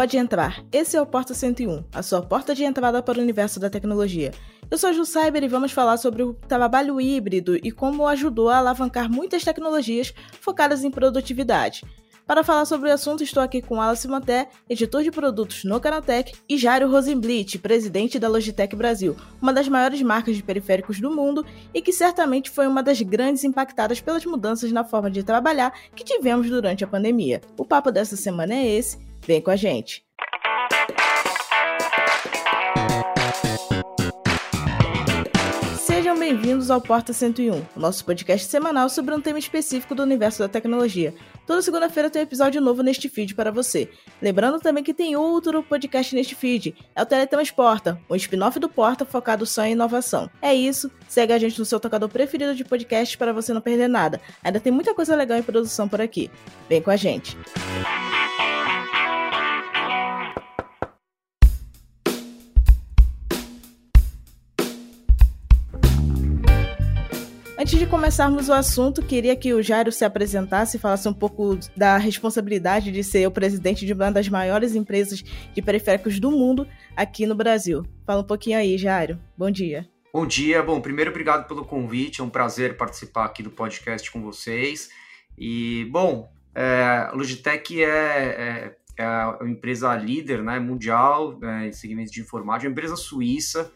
Pode entrar. Esse é o Porta 101, a sua porta de entrada para o universo da tecnologia. Eu sou a Ju Cyber e vamos falar sobre o trabalho híbrido e como ajudou a alavancar muitas tecnologias focadas em produtividade. Para falar sobre o assunto, estou aqui com Alice Manté, editor de produtos no Canatech, e Jairo Rosenblit, presidente da Logitech Brasil, uma das maiores marcas de periféricos do mundo e que certamente foi uma das grandes impactadas pelas mudanças na forma de trabalhar que tivemos durante a pandemia. O papo dessa semana é esse, vem com a gente. Sejam bem-vindos ao Porta 101, o nosso podcast semanal sobre um tema específico do universo da tecnologia. Toda segunda-feira tem um episódio novo neste feed para você. Lembrando também que tem outro podcast neste feed, é o Teletransporta, um spin-off do Porta focado só em inovação. É isso, segue a gente no seu tocador preferido de podcast para você não perder nada. Ainda tem muita coisa legal em produção por aqui. Vem com a gente. Antes de começarmos o assunto, queria que o Jairo se apresentasse e falasse um pouco da responsabilidade de ser o presidente de uma das maiores empresas de periféricos do mundo aqui no Brasil. Fala um pouquinho aí, Jairo. Bom dia. Bom dia. Bom, primeiro, obrigado pelo convite. É um prazer participar aqui do podcast com vocês. E, bom, é, a Logitech é, é, é a empresa líder né, mundial é, em segmentos de informática, uma empresa suíça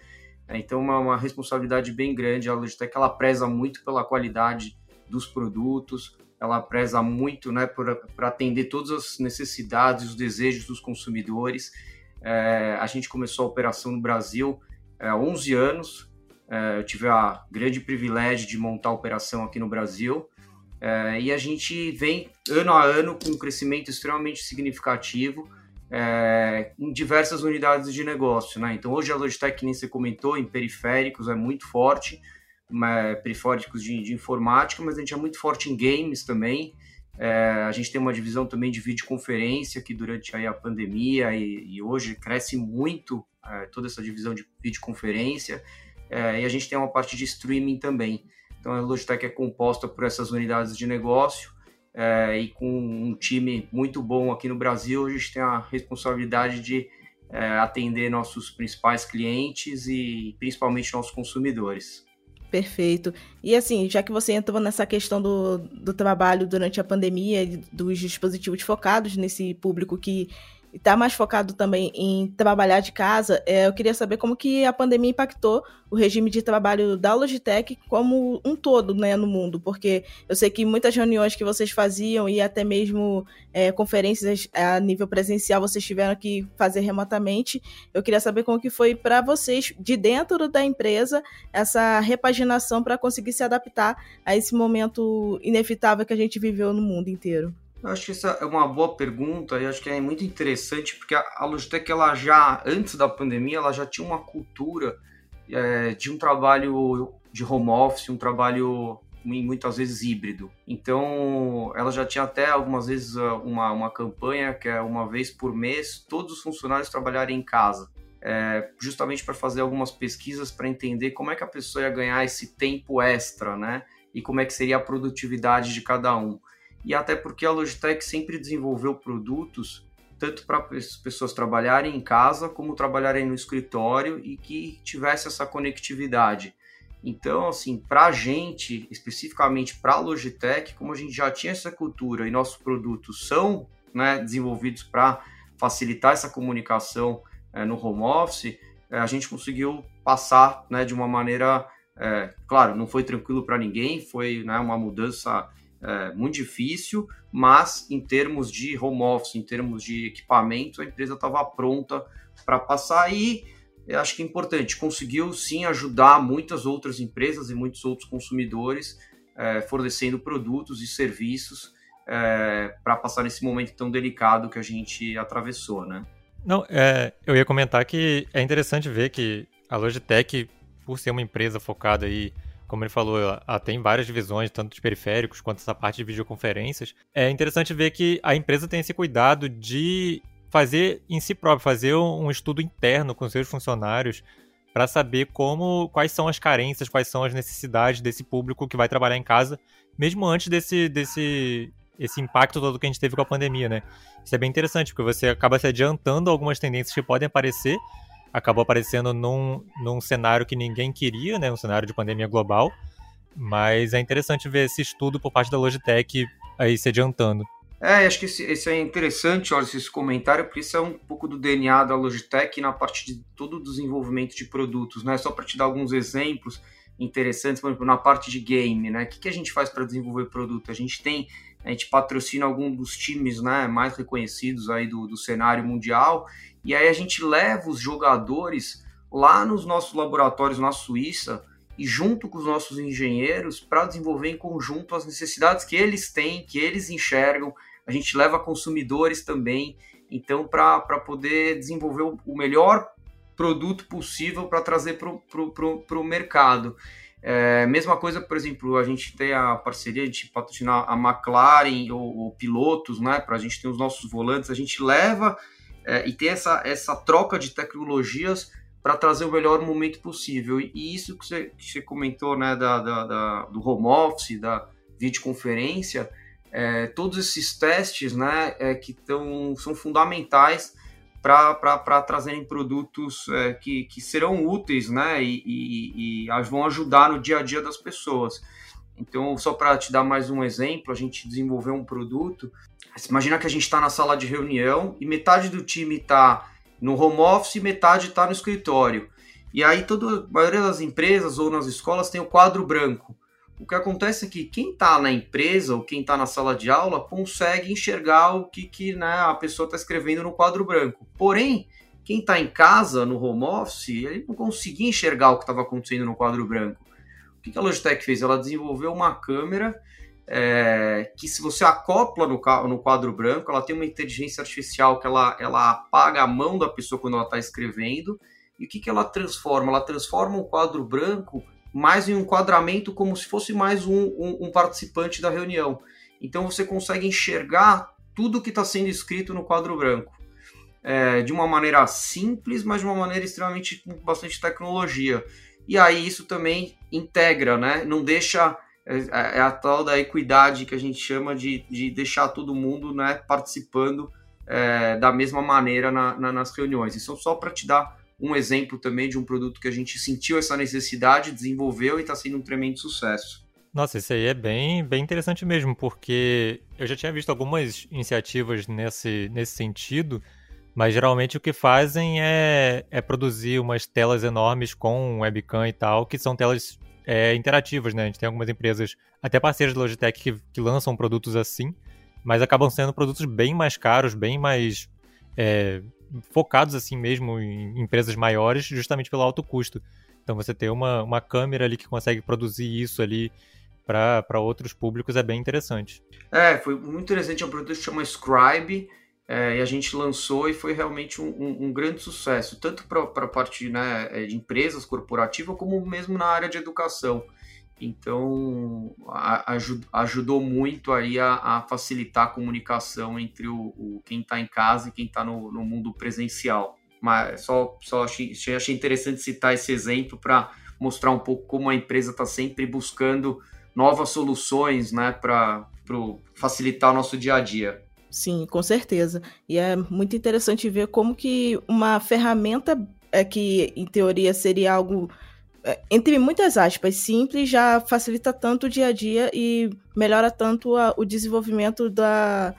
é, então, uma, uma responsabilidade bem grande. A Logitech ela preza muito pela qualidade dos produtos, ela preza muito né, para atender todas as necessidades, os desejos dos consumidores. É, a gente começou a operação no Brasil é, há 11 anos. É, eu tive a grande privilégio de montar a operação aqui no Brasil. É, e a gente vem ano a ano com um crescimento extremamente significativo é, em diversas unidades de negócio. Né? Então, hoje a Logitech, nem você comentou, em periféricos é muito forte, é, periféricos de, de, informática, mas a gente é muito forte em games também. É, a gente tem uma divisão também de videoconferência que durante aí a pandemia e, e hoje cresce muito é, toda essa divisão de videoconferência. É, e a gente tem uma parte de streaming também. Então a Logitech é composta por essas unidades de negócio é, e com um time muito bom aqui no Brasil, a gente tem a responsabilidade de é, atender nossos principais clientes e principalmente nossos consumidores. Perfeito. E assim, já que você entrou nessa questão do, do trabalho durante a pandemia, dos dispositivos focados nesse público que está mais focado também em trabalhar de casa, é, eu queria saber como que a pandemia impactou o regime de trabalho da Logitech como um todo né, no mundo, porque eu sei que muitas reuniões que vocês faziam e até mesmo é, conferências a nível presencial vocês tiveram que fazer remotamente. Eu queria saber como que foi para vocês, de dentro da empresa, essa repaginação para conseguir se adaptar a esse momento inevitável que a gente viveu no mundo inteiro. Eu acho que essa é uma boa pergunta e acho que é muito interessante porque a Logitech ela já antes da pandemia ela já tinha uma cultura é, de um trabalho de home office, um trabalho muitas vezes híbrido. Então, ela já tinha até algumas vezes ah, uma, uma campanha que é uma vez por mês todos os funcionários trabalharem em casa. É, justamente para fazer algumas pesquisas para entender como é que a pessoa ia ganhar esse tempo extra, né? E como é que seria a produtividade de cada um e até porque a Logitech sempre desenvolveu produtos tanto para as pessoas trabalharem em casa como trabalharem no escritório e que tivesse essa conectividade. Então, assim, para a gente, especificamente para a Logitech, como a gente já tinha essa cultura e nossos produtos são né, desenvolvidos para facilitar essa comunicação é, no home office, é, a gente conseguiu passar né, de uma maneira, é, claro, não foi tranquilo para ninguém, foi né, uma mudança é, muito difícil, mas em termos de home office, em termos de equipamento, a empresa estava pronta para passar e eu acho que é importante, conseguiu sim ajudar muitas outras empresas e muitos outros consumidores é, fornecendo produtos e serviços é, para passar nesse momento tão delicado que a gente atravessou, né? Não, é, eu ia comentar que é interessante ver que a Logitech, por ser uma empresa focada aí como ele falou, ela tem várias divisões, tanto de periféricos quanto essa parte de videoconferências. É interessante ver que a empresa tem esse cuidado de fazer em si próprio, fazer um estudo interno com seus funcionários para saber como, quais são as carências, quais são as necessidades desse público que vai trabalhar em casa, mesmo antes desse, desse esse impacto todo que a gente teve com a pandemia, né? Isso é bem interessante, porque você acaba se adiantando algumas tendências que podem aparecer, acabou aparecendo num, num cenário que ninguém queria, né? Um cenário de pandemia global. Mas é interessante ver esse estudo por parte da Logitech aí se adiantando. É, acho que esse, esse, é interessante, olha, esse comentário, porque isso é um pouco do DNA da Logitech na parte de todo o desenvolvimento de produtos, né? Só para te dar alguns exemplos interessantes, por exemplo, na parte de game, né? O que, que a gente faz para desenvolver produto? A gente tem, a gente patrocina algum dos times né, mais reconhecidos aí do, do cenário mundial, e aí a gente leva os jogadores lá nos nossos laboratórios na Suíça e junto com os nossos engenheiros para desenvolver em conjunto as necessidades que eles têm, que eles enxergam, a gente leva consumidores também, então, para poder desenvolver o melhor produto possível para trazer para o mercado. É, mesma coisa, por exemplo, a gente tem a parceria, gente patrocinar a McLaren ou, ou pilotos, né? Para a gente ter os nossos volantes, a gente leva é, e tem essa, essa troca de tecnologias para trazer o melhor momento possível. E isso que você, que você comentou, né, da, da, da, do home office, da videoconferência, é, todos esses testes né, é, que tão, são fundamentais para trazerem produtos é, que, que serão úteis né, e, e, e, vão ajudar no dia a dia das pessoas. Então, só para te dar mais um exemplo, a gente desenvolveu um produto. Imagina que a gente está na sala de reunião e metade do time está no home office e metade está no escritório. E aí toda a maioria das empresas ou nas escolas tem o quadro branco. O que acontece é que quem está na empresa ou quem está na sala de aula consegue enxergar o que, que né, a pessoa está escrevendo no quadro branco. Porém, quem está em casa, no home office, ele não conseguia enxergar o que estava acontecendo no quadro branco. O que, que a Logitech fez? Ela desenvolveu uma câmera é, que se você acopla no, no, quadro branco, ela tem uma inteligência artificial que ela, ela apaga a mão da pessoa quando ela está escrevendo. E o que, que ela transforma? Ela transforma o quadro branco mais em um enquadramento como se fosse mais um, um, um participante da reunião. Então você consegue enxergar tudo que está sendo escrito no quadro branco. É, de uma maneira simples, mas de uma maneira extremamente com bastante tecnologia. E aí isso também integra, né? Não deixa é, é, a tal da equidade que a gente chama de, de deixar todo mundo né, participando é, da mesma maneira na, na, nas reuniões. Isso só para te dar um exemplo também de um produto que a gente sentiu essa necessidade, desenvolveu e está sendo um tremendo sucesso. Nossa, isso aí é bem, bem interessante mesmo, porque eu já tinha visto algumas iniciativas nesse, nesse sentido, mas geralmente o que fazem é, é produzir umas telas enormes com webcam e tal, que são telas é, interativas, né? A gente tem algumas empresas, até parceiras da Logitech, que, que lançam produtos assim, mas acabam sendo produtos bem mais caros, bem mais é, focados assim mesmo em empresas maiores, justamente pelo alto custo. Então você ter uma, uma câmera ali que consegue produzir isso ali para outros públicos é bem interessante. É, foi muito interessante, é um produto que chama Scribe, é, e a gente lançou e foi realmente um, um, um grande sucesso, tanto para a parte né, é, de empresas corporativas, como mesmo na área de educação. Então, ajudou muito aí a, a, facilitar a comunicação entre o, o quem está em casa e quem está no, no, mundo presencial. Mas só, só achei, achei interessante citar esse exemplo para mostrar um pouco como a empresa está sempre buscando novas soluções né, para facilitar o nosso dia a dia. Sim, com certeza. E é muito interessante ver como que uma ferramenta é que, em teoria, seria algo entre muitas aspas, simples, já facilita tanto o dia a dia e melhora tanto a, o desenvolvimento da,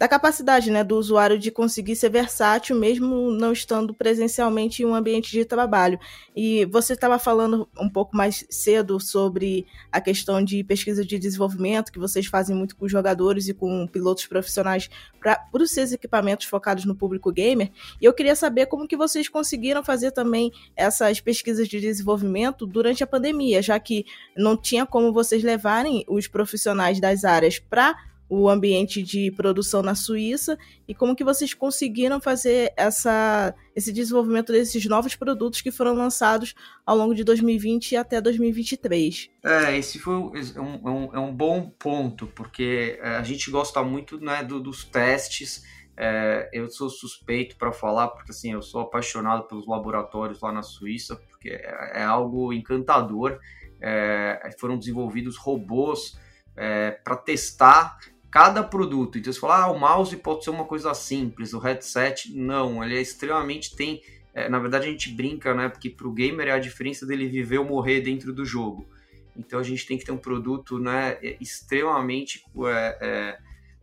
da capacidade né, do usuário de conseguir ser versátil, mesmo não estando presencialmente em um ambiente de trabalho. E você estava falando um pouco mais cedo sobre a questão de pesquisa de desenvolvimento, que vocês fazem muito com jogadores e com pilotos profissionais para os seus equipamentos focados no público gamer. E eu queria saber como que vocês conseguiram fazer também essas pesquisas de desenvolvimento durante a pandemia, já que não tinha como vocês levarem os profissionais das áreas para o ambiente de produção na Suíça e como que vocês conseguiram fazer essa, esse desenvolvimento desses novos produtos que foram lançados ao longo de 2020 até 2023. É, esse foi um, é um, é um bom ponto, porque é, a gente gosta muito né, do, dos testes. É, eu sou suspeito para falar, porque assim, eu sou apaixonado pelos laboratórios lá na Suíça, porque é, é algo encantador. É, foram desenvolvidos robôs para testar cada produto. Então você fala, ah, o mouse pode ser uma coisa simples, o headset não, ele é extremamente tem. É, na verdade a gente brinca, né? Porque para o gamer é a diferença dele viver ou morrer dentro do jogo. Então a gente tem que ter um produto, né, é, extremamente é, é,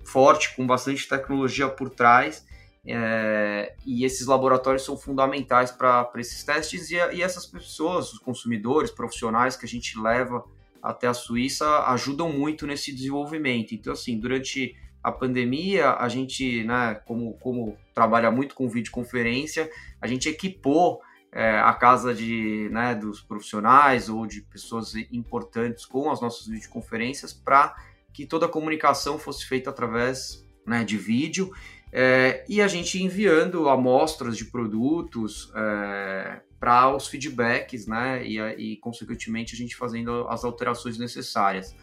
forte, com bastante tecnologia por trás. É, e esses laboratórios são fundamentais para esses testes e, e essas pessoas, os consumidores, profissionais que a gente leva até a Suíça ajudam muito nesse desenvolvimento. Então, assim, durante a pandemia, a gente, né, como, como trabalha muito com videoconferência, a gente equipou é, a casa de, né, dos profissionais ou de pessoas importantes com as nossas videoconferências para que toda a comunicação fosse feita através né, de vídeo é, e a gente enviando amostras de produtos é, para os feedbacks, né? E, e, consequentemente, a gente fazendo as alterações necessárias.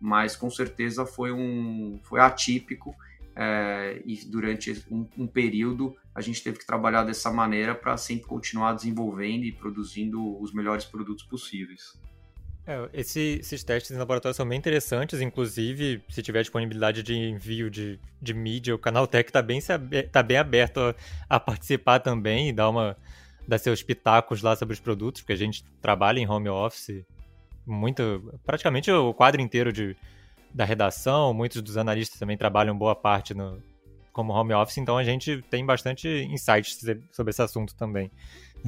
Mas com certeza foi um foi atípico é, e durante um, um, período a gente teve que trabalhar dessa maneira para sempre continuar desenvolvendo e produzindo os melhores produtos possíveis. É, esse, esses testes em laboratório são bem interessantes, inclusive, se tiver disponibilidade de envio de, de mídia, o canal Tech está bem, tá bem aberto a, a, participar também e dar uma, dar seus pitacos lá sobre os produtos, porque a gente trabalha em home office muito, praticamente o quadro inteiro de, da redação, muitos dos analistas também trabalham boa parte no, como home office, então a gente tem bastante insights sobre esse assunto também.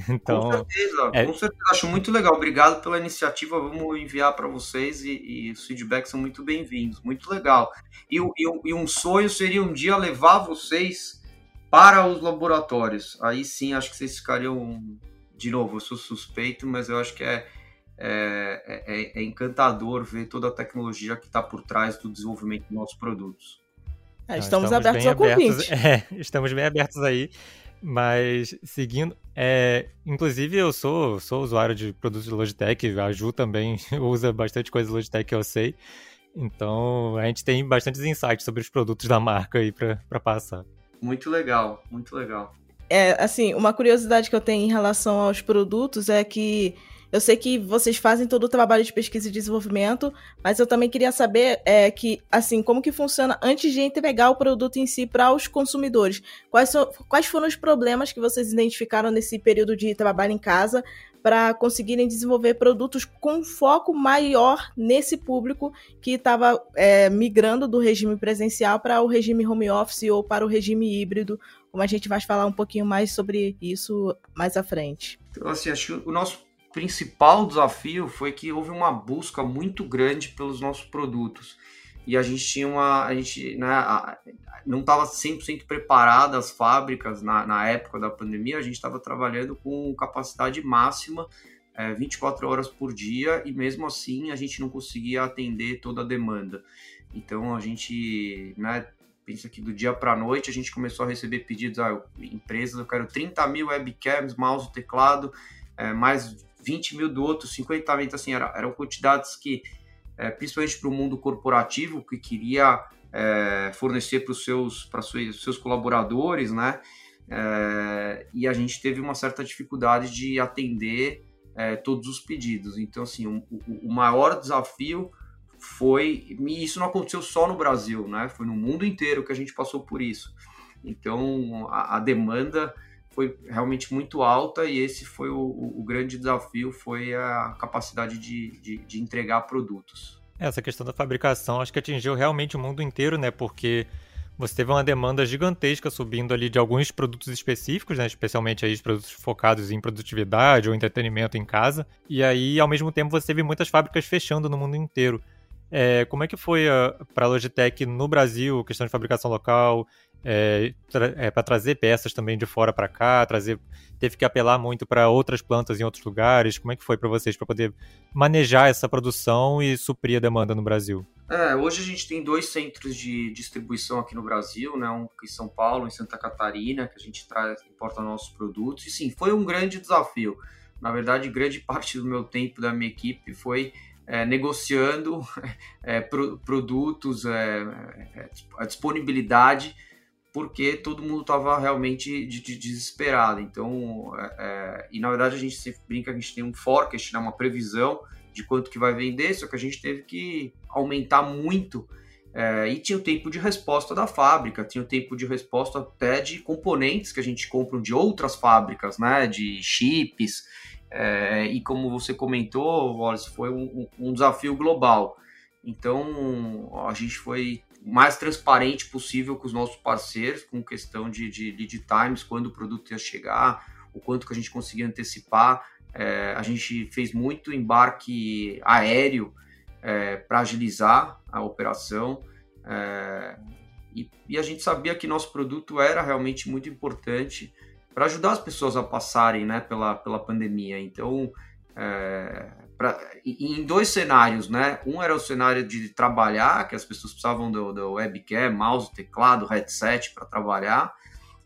Então, com certeza, é... com certeza, acho muito legal. Obrigado pela iniciativa. Vamos enviar para vocês e, e, os feedbacks são muito bem-vindos. Muito legal. E, e, e um sonho seria um dia levar vocês para os laboratórios. Aí sim, acho que vocês ficariam. De novo, eu sou suspeito, mas eu acho que é, é, é, é encantador ver toda a tecnologia que está por trás do desenvolvimento dos nossos produtos. É, estamos, estamos, abertos ao convite. É, estamos bem abertos aí. Mas seguindo, é, inclusive eu sou, sou usuário de produtos de Logitech, a Ju também usa bastante coisa de Logitech que eu sei. Então a gente tem bastantes insights sobre os produtos da marca aí para passar. Muito legal, muito legal. É, assim, uma curiosidade que eu tenho em relação aos produtos é que eu sei que vocês fazem todo o trabalho de pesquisa e desenvolvimento, mas eu também queria saber é, que, assim, como que funciona antes de entregar o produto em si para os consumidores. Quais, so, quais foram os problemas que vocês identificaram nesse período de trabalho em casa para conseguirem desenvolver produtos com foco maior nesse público que estava é, migrando do regime presencial para o regime home office ou para o regime híbrido, como a gente vai falar um pouquinho mais sobre isso mais à frente. Então, assim, acho que o nosso principal desafio foi que houve uma busca muito grande pelos nossos produtos. E a gente tinha uma. A gente né, não estava 100% preparada as fábricas na, na época da pandemia, a gente estava trabalhando com capacidade máxima é, 24 horas por dia e mesmo assim a gente não conseguia atender toda a demanda. Então a gente né, pensa que do dia para a noite a gente começou a receber pedidos, ah, empresas, eu quero 30 mil webcams, mouse, teclado, é, mais 20 mil do outro, 50 mil, então, assim, era, eram quantidades que, é, principalmente para o mundo corporativo, que queria é, fornecer para os seus, seus colaboradores, né? É, e a gente teve uma certa dificuldade de atender todos os pedidos. Então, assim, o, o maior desafio foi. E isso não aconteceu só no Brasil, né? Foi no mundo inteiro que a gente passou por isso. Então, a, a demanda foi realmente muito alta e esse foi o, o grande desafio, foi a capacidade de, de, de, entregar produtos. Essa questão da fabricação acho que atingiu realmente o mundo inteiro, né? Porque você teve uma demanda gigantesca subindo ali de alguns produtos específicos, né? Especialmente aí os produtos focados em produtividade ou entretenimento em casa. E aí, ao mesmo tempo, você teve muitas fábricas fechando no mundo inteiro. É, como é que foi para a Logitech no Brasil, questão de fabricação local, é, é, para trazer peças também de fora para cá, trazer, teve que apelar muito para outras plantas em outros lugares. Como é que foi para vocês para poder manejar essa produção e suprir a demanda no Brasil? É, hoje a gente tem dois centros de distribuição aqui no Brasil, né? Um em São Paulo, em Santa Catarina, que a gente traz, importa nossos produtos. E sim, foi um grande desafio. Na verdade, grande parte do meu tempo da minha equipe foi é, negociando é, pro, produtos, é, é, a disponibilidade, porque todo mundo estava realmente de, de desesperado. Então, é, é, e na verdade a gente sempre brinca que a gente tem um forecast, né, uma previsão de quanto que vai vender, só que a gente teve que aumentar muito É, e tinha o tempo de resposta da fábrica, tinha o tempo de resposta até de componentes que a gente compra de outras fábricas, né, de chips. É, e como você comentou, Wallace, foi um, um, desafio global. Então a gente foi mais transparente possível com os nossos parceiros, com questão de, de lead times, quando o produto ia chegar, o quanto que a gente conseguia antecipar. É, a gente fez muito embarque aéreo é, para agilizar a operação. É, e, e, a gente sabia que nosso produto era realmente muito importante para ajudar as pessoas a passarem né, pela, pela pandemia. Então, é, pra, em dois cenários, né? Um era o cenário de trabalhar, que as pessoas precisavam do, do webcam, mouse, teclado, headset para trabalhar,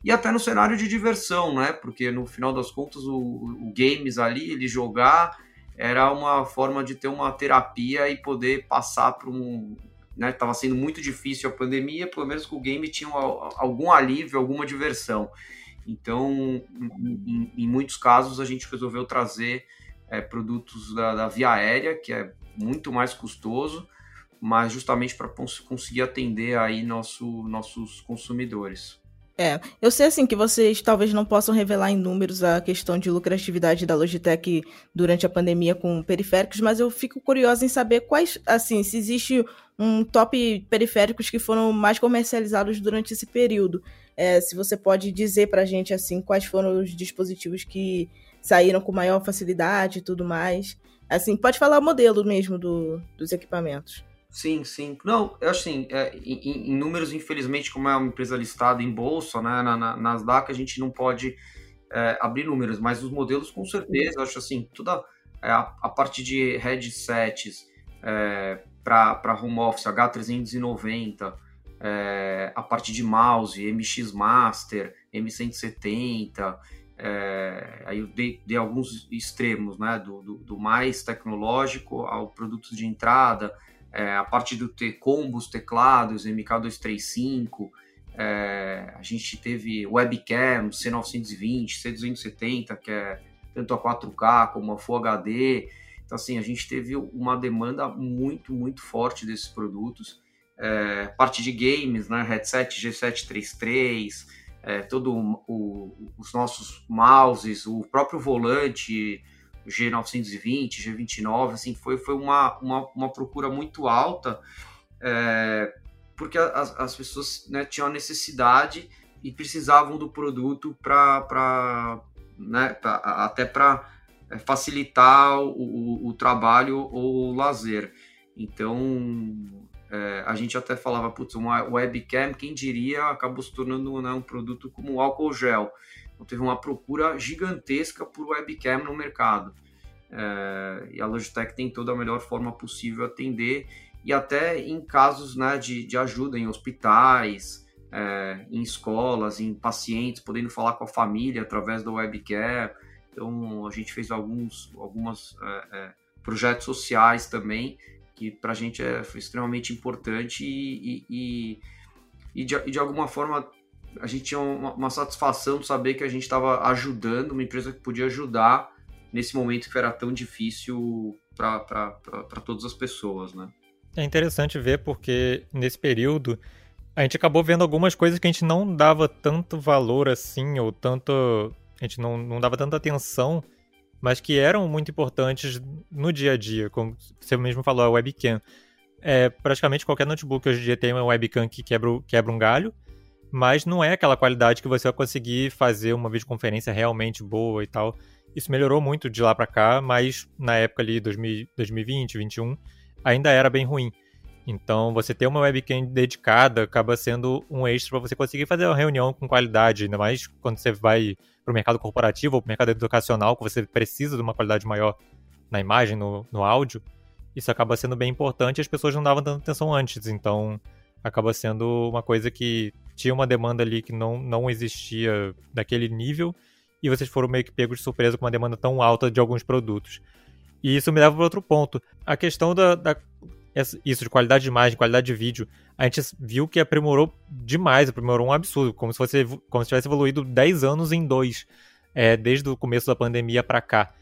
e até no cenário de diversão, né? Porque no final das contas o, o games ali, ele jogar era uma forma de ter uma terapia e poder passar para um. Né, sendo muito difícil a pandemia, pelo menos com o game tinha algum alívio, alguma diversão. Então, em, em muitos casos, a gente resolveu trazer é, produtos da, da, via aérea, que é muito mais custoso, mas justamente para conseguir atender aí nosso, nossos consumidores. É, eu sei assim que vocês talvez não possam revelar em números a questão de lucratividade da Logitech durante a pandemia com periféricos, mas eu fico curiosa em saber quais, assim, se existe um top periféricos que foram mais comercializados durante esse período. É, se você pode dizer para a gente assim quais foram os dispositivos que saíram com maior facilidade e tudo mais. Assim, pode falar o modelo mesmo do, dos equipamentos. Sim, sim. Não, eu assim, é, em, em, números, infelizmente, como é uma empresa listada em bolsa, né, na, na Nasdaq, a gente não pode é, abrir números, mas os modelos, com certeza, eu acho assim, toda é, a, a parte de headsets é, para home office, H390, é, a parte de mouse, MX Master, M170, é, aí eu dei, dei, alguns extremos, né, do, do, do mais tecnológico ao produto de entrada, é, a parte do te, combos, teclados, MK235, é, a gente teve webcam C920, C270, que é tanto a 4K como a Full HD. Então, assim, a gente teve uma demanda muito, muito forte desses produtos. É, parte de games, né, headset G733, é, todo o, o, os nossos mouses, o próprio volante, G920, G29, assim, foi, foi uma, uma, uma procura muito alta, é, porque as, as pessoas né, tinham a necessidade e precisavam do produto para né, até para é, facilitar o, o, o, trabalho ou o lazer. Então, é, a gente até falava, putz, uma webcam, quem diria, acabou se tornando né, um produto como álcool gel. Então teve uma procura gigantesca por webcam no mercado. É, e a Logitech tem toda a melhor forma possível atender e até em casos né, de, de ajuda em hospitais, é, em escolas, em pacientes, podendo falar com a família através da webcam. Então a gente fez alguns algumas, é, é projetos sociais também que para a gente é, foi extremamente importante e, e, e, de, e de alguma forma a gente tinha uma, uma satisfação de saber que a gente estava ajudando, uma empresa que podia ajudar nesse momento que era tão difícil para todas as pessoas, né? É interessante ver porque nesse período a gente acabou vendo algumas coisas que a gente não dava tanto valor assim, ou tanto. A gente não, não dava tanta atenção, mas que eram muito importantes no dia a dia, como você mesmo falou, a webcam. É, praticamente qualquer notebook hoje em dia tem uma webcam que quebra, quebra um galho, mas não é aquela qualidade que você vai conseguir fazer uma videoconferência realmente boa e tal. Isso melhorou muito de lá para cá, mas na época ali, 2000, 2020, 2021, ainda era bem ruim. Então, você ter uma webcam dedicada acaba sendo um extra para você conseguir fazer uma reunião com qualidade, ainda mais quando você vai para o mercado corporativo ou para o mercado educacional, que você precisa de uma qualidade maior na imagem, no, no áudio. Isso acaba sendo bem importante e as pessoas não davam tanta atenção antes. Então, acaba sendo uma coisa que tinha uma demanda ali que não, não existia daquele nível e vocês foram meio que pegos de surpresa com uma demanda tão alta de alguns produtos. E isso me leva para outro ponto. A questão da, da, isso de qualidade de imagem, qualidade de vídeo, a gente viu que aprimorou demais, aprimorou um absurdo, como se fosse como se tivesse evoluído 10 anos em dois, é, desde o começo da pandemia para cá.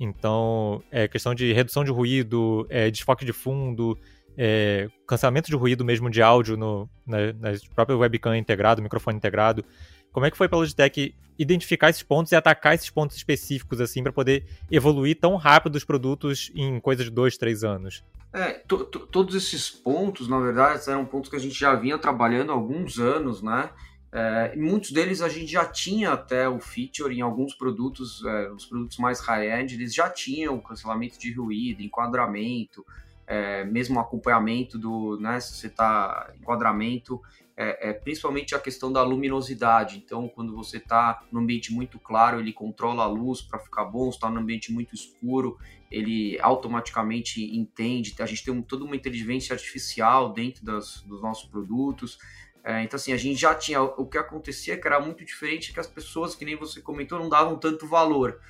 Então, é questão de redução de ruído, é, desfoque de fundo, é, cancelamento de ruído mesmo de áudio no, na, na própria webcam integrado, microfone integrado. Como é que foi para a Logitech identificar esses pontos e atacar esses pontos específicos assim para poder evoluir tão rápido os produtos em coisa de dois, três anos? É, todos esses pontos, na verdade, eram pontos que a gente já vinha trabalhando há alguns anos, né? É, muitos deles a gente já tinha até o feature em alguns produtos, é, os produtos mais high-end, eles já tinham cancelamento de ruído, enquadramento, é, mesmo acompanhamento do, né, se você está enquadramento, é, é, principalmente a questão da luminosidade. Então, quando você está no ambiente muito claro, ele controla a luz para ficar bom. está no ambiente muito escuro, ele automaticamente entende. A gente tem um, toda uma inteligência artificial dentro das, dos nossos produtos. É, então, assim, a gente já tinha. O que acontecia que era muito diferente que as pessoas, que nem você comentou, não davam tanto valor.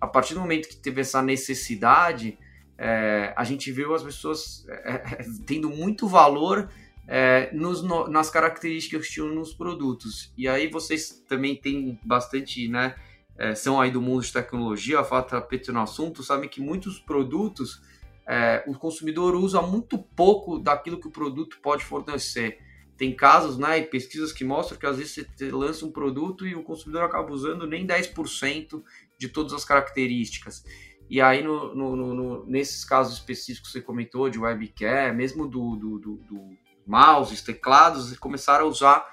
A partir do momento que teve essa necessidade, é, a gente viu as pessoas é, é tendo muito valor é, nos, no, nas características que tinham nos produtos. E aí vocês também têm bastante, né? É, são aí do mundo de tecnologia, a fato tapete no assunto, sabem que muitos produtos é, o consumidor usa muito pouco daquilo que o produto pode fornecer. Tem casos né, e pesquisas que mostram que às vezes você lança um produto e o consumidor acaba usando nem 10% de todas as características. E aí, no, no, no, nesses casos específicos que você comentou, de webcam, mesmo do, do, do, do mouses, teclados, começaram a usar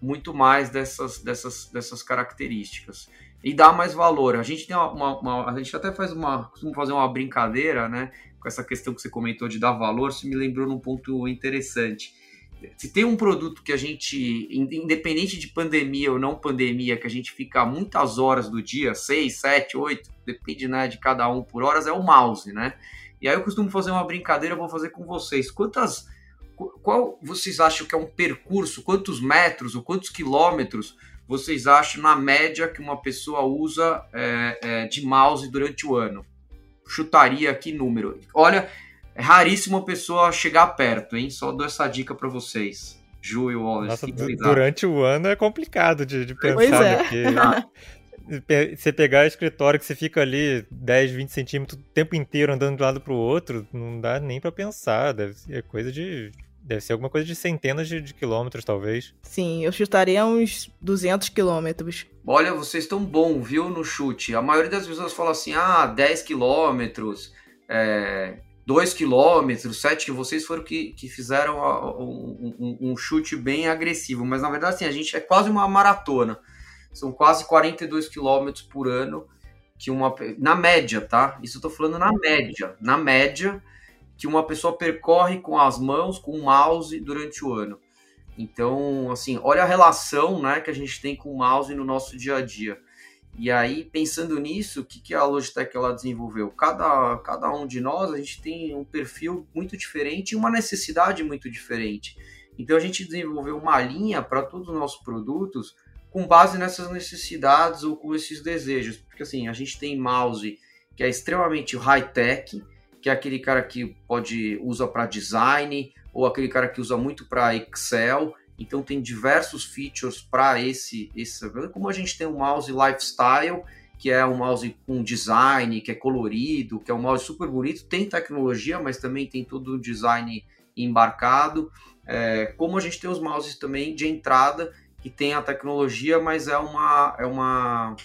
muito mais dessas, dessas, dessas características. E dá mais valor. A gente tem uma, uma, A gente até faz uma. costuma fazer uma brincadeira, né? Com essa questão que você comentou de dar valor, isso me lembrou num ponto interessante se tem um produto que a gente, independente de pandemia ou não pandemia, que a gente fica muitas horas do dia, 6, 7, 8, depende né, de cada um por horas, é o mouse, né? E aí eu costumo fazer uma brincadeira, eu vou fazer com vocês. Quantas. Qual vocês acham que é um percurso? Quantos metros ou quantos quilômetros vocês acham na média que uma pessoa usa é, é, de mouse durante o ano? Chutaria aqui número. Olha, é raríssimo a pessoa chegar perto, hein? Só dou essa dica para vocês. Ju e Wallace. Nossa, durante o ano é complicado de, de pensar, pois é. porque você pegar escritório que você fica ali 10, 20 centímetros o tempo inteiro andando de um lado pro outro, não dá nem para pensar. Deve ser coisa de. Deve ser alguma coisa de centenas de, de quilômetros, talvez. Sim, eu chutaria uns 200 quilômetros. Olha, vocês estão bom, viu, no chute. A maioria das pessoas fala assim, ah, 10 quilômetros, é, 2 quilômetros, 7 que vocês foram que, que fizeram um, um, um, chute bem agressivo, mas na verdade assim, a gente é quase uma maratona. São quase 42 quilômetros por ano que uma na média, tá? Isso eu tô falando na média, na média que uma pessoa percorre com as mãos, com o mouse durante o ano. Então, assim, olha a relação, né, que a gente tem com o mouse no nosso dia a dia. E aí, pensando nisso, o que, que a Logitech ela desenvolveu? Cada, cada um de nós, a gente tem um perfil muito diferente e uma necessidade muito diferente. Então, a gente desenvolveu uma linha para todos os nossos produtos com base nessas necessidades ou com esses desejos. Porque, assim, a gente tem mouse que é extremamente high-tech, que é aquele cara que pode usa para design, ou aquele cara que usa muito para Excel, então tem diversos features para esse, esse. Como a gente tem o mouse lifestyle, que é um mouse com design, que é colorido, que é um mouse super bonito, tem tecnologia, mas também tem todo o design embarcado. É, como a gente tem os mouses também de entrada, que tem a tecnologia, mas é uma, é uma